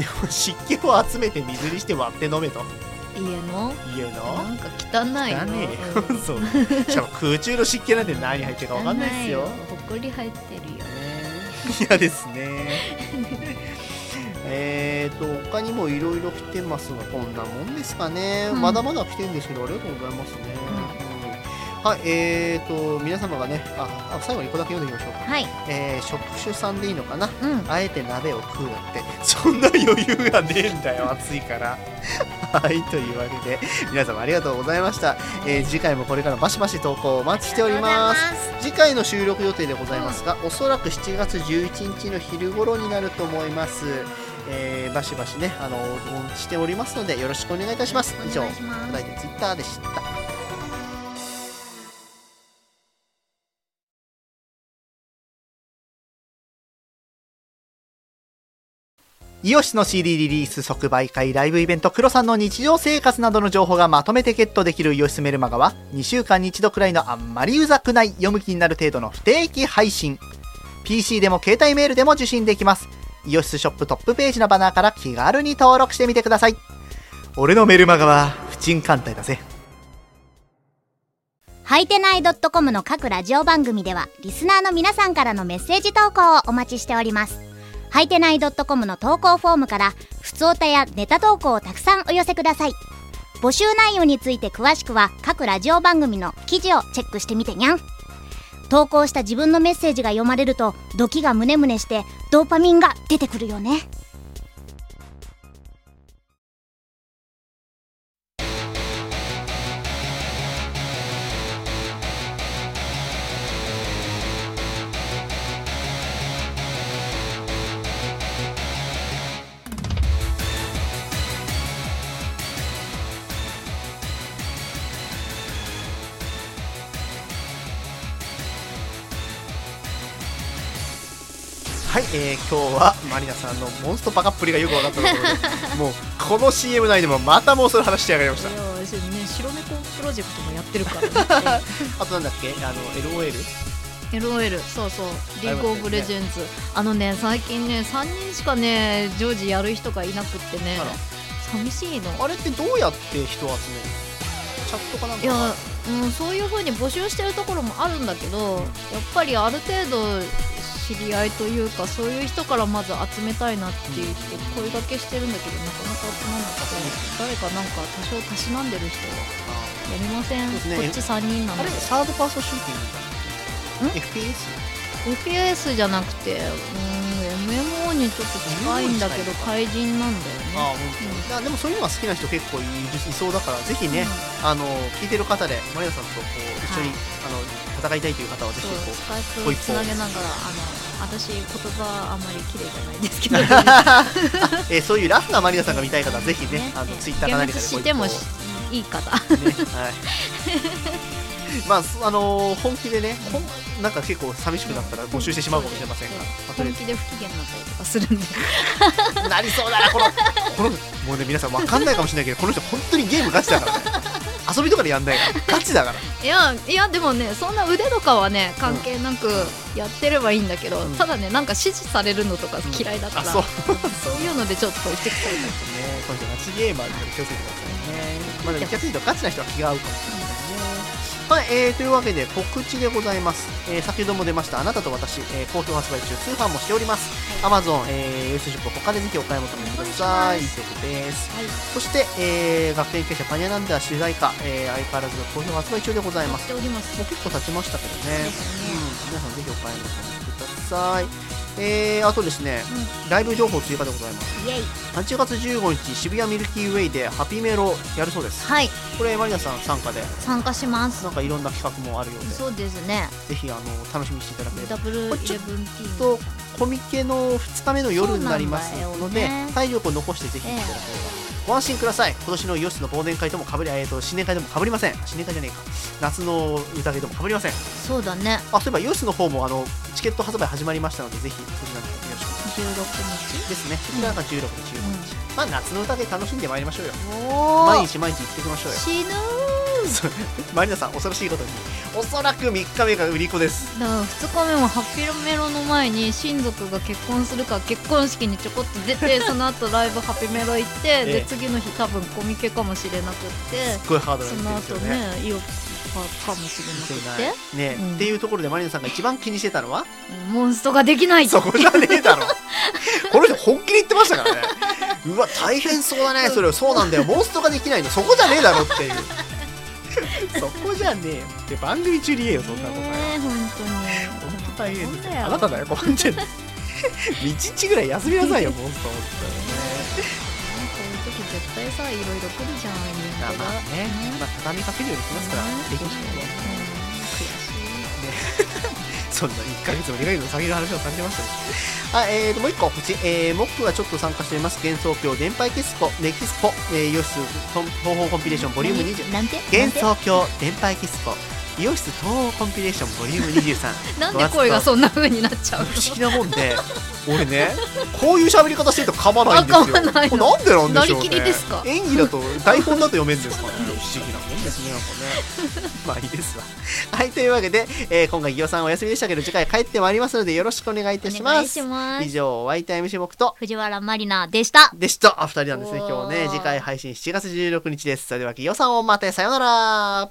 でも湿気を集めて水にして割って飲めと。う家の？家の？なんか汚いの？汚ねうんえそう。しかも空中の湿気なんて何入ってるか分かんないですよ。汚ほこり入ってるよ。嫌ですね。[laughs] えーと他にもいろいろ来てますがこんなもんですかね、うん。まだまだ来てるんですけどありがとうございますね、うんはいえーと皆様がねああ最後にここだけ読んでいきましょうか、はい。えー職種さんでいいのかな？うん。あえて鍋を食うだって。そんな余裕がねえんだよ [laughs] 暑いから。はいというわけで皆様ありがとうございました、えー次回もこれからバシバシ投稿お待ちしております。次回の収録予定でございますが、おそらく7月11日の昼頃になると思います、えーバシバシねあのしておりますのでよろしくお願いいたします。ます。答えてツイッターでしたイオシスの CD リリース即売会ライブイベントクロさんの日常生活などの情報がまとめてゲットできるイオシスメルマガは2週間に1度くらいのあんまりうざくない読む気になる程度の不定期配信。PC でも携帯メールでも受信できます。イオシスショップトップページのバナーから気軽に登録してみてください。俺のメルマガは不沈艦隊だぜ。はいてない .com の各ラジオ番組ではリスナーの皆さんからのメッセージ投稿をお待ちしております。はいてない .com の投稿フォームからふつおたやネタ投稿をたくさんお寄せください。募集内容について詳しくは各ラジオ番組の記事をチェックしてみてにゃん。投稿した自分のメッセージが読まれるとドキがムネムネしてドーパミンが出てくるよね。えー、今日はマリナさんのモンストバカっぷりがよく分かったところでもうこの CM 内でもまたもうそれ話してやがりました。いや私ね白猫プロジェクトもやってるからね。[laughs] あとなんだっけ？あの LOL LOL そうそう。リーグオブレジェンズあのね最近ね3人しかね常時やる人がいなくってね。寂しいの。あれってどうやって人を集めるの？チャットかなんかいや、うん、そういう風に募集してるところもあるんだけどやっぱりある程度知り合いというかそういう人からまず集めたいなって言って声掛けしてるんだけどなかなか集まんなくて誰かなんか多少たしなんでる人やりません、ね。こっち3人なんあれサードパーソンシューティングだ FPS? FPS じゃなくてうん MMO にちょっと近いんだけど怪人なんだよね。ああ、本当、いやでもそういうのが好きな人結構いるいそうだからぜひね、あの聞いてる方でマリナさんとこう一緒に、はい。あの戦いたいという方はぜひそうこスカイほいっぽプつなげながらあの私言葉あんまり綺麗じゃないですけど。[laughs] う、えーそういうラフなマリナさんが見たい方はぜひね。あのねツイッターか何かで幻滅してもほいいい方。ぽねはい。[laughs] まあそあのー本気でね、ほんなんか結構寂しくなったら募集してしまうかもしれませんが、まあとりあえ本気で不機嫌になったりとかするんで。ず [laughs] なりそうだなこのこのもうね皆さんわかんないかもしれないけどこの人本当にゲームガチだからね遊びとかでやんない。からガチだから。いやいやでもねそんな腕とかはね関係なくやってればいいんだけど、うん。ただねなんか指示されるのとか嫌いだから、あそう。[laughs] そういうのでちょっとしてきたりとかね、この人ガチゲーマーに気をつけてくださいね。まあでも逆に言うとガチな人は気が合うかもしれない。はい、えー、というわけで告知でございます。えー、先ほども出ましたあなたと私、えー、好評発売中、通販もしております。Amazon、えー、ユースショップ他でぜひお買い求めください。ということです。はいそして、えー、学園経営者パニアなんでは取材歌、えー、相変わらず好評発売中でございますますもう結構経ちましたけどね。ねうん、皆さんぜひお買い求めください。えー、あとですね、ライブ情報追加でございます。イエイ。8月15日渋谷ミルキーウェイでハピメロやるそうです。はい。これマリナさん参加で？参加します。なんかいろんな企画もあるようで。そうですね。ぜひあの楽しみにしていただければ。ダブルイレブンティーンとコミケの2日目の夜になりますので、ね。体力を残してぜひ来ていただければ、ご安心ください。今年のヨシの忘年会ともかぶり、えー、と新年会でもかぶりません。新年会じゃねえか。夏の宴でもかぶりません。そうだね。あそういえばヨシの方もあのチケット発売始まりましたのでぜひそちらの方よろしく。お願いします16ですねそちらが16日15日、まあ夏の宴楽しんでまいりましょうよ。毎ー。日毎日行ってきましょうよ。死ぬ [laughs] マリナさん恐ろしいことに。おそらく3日目が売り子です。だから2日目もハッピーメロの前に親族が結婚するから結婚式にちょこっと出て [laughs] その後ライブハッピーメロ行って、ええ。で次の日多分コミケかもしれなくってすっごいハードなその後ねねイオパかもしれなくって。ね、うん。っていうところでマリナさんが一番気にしてたのは？モンストができない。そこじゃねえだろ。[laughs] この人本気で言ってましたからね。うわ大変そうだねそれ。そうなんだよ。モンストができないの。そこじゃねえだろっていうそこじゃねえよ。って番組中に言えよそんなことねえ本当に。本当大変あなただよ。困ってんの一日ぐらい休みなさいよモンスト本こういう時絶対さいろいろ来るじゃん人当にね気がまあね、まあ、畳みかけるようにしますから、ねできる人ねうん。悔しいそんな1ヶ月も2ヶ月も先の話をされてましたね。あ、えーと、もう一個、こっち、えー、モックがちょっと参加しております。幻想郷電波キスポ、ネキスポ、えー、ヨシス、東方コンピレーションボリューム20。なんて？幻想郷電波キスポ、イオシス東コンピレーションボリューム23 [laughs] なんで声がそんな風になっちゃうの？不思議なもんで俺ねこういう喋り方してると噛まないんですよ。あ噛まななんでなんでしょうね。なりきりですか？演技だと [laughs] 台本だと読めるんですか？ね不思議なもんですねなんかね。まあいいですわ。[laughs] はいというわけで、えー今回ギオさんお休みでしたけど次回帰ってまいりますのでよろしくお願いいたします。します。以上ワイタイム種目と藤原まりなでした。でした。あ二人なんですね今日ね。次回配信7月16日です。それではギオさんをまたさようなら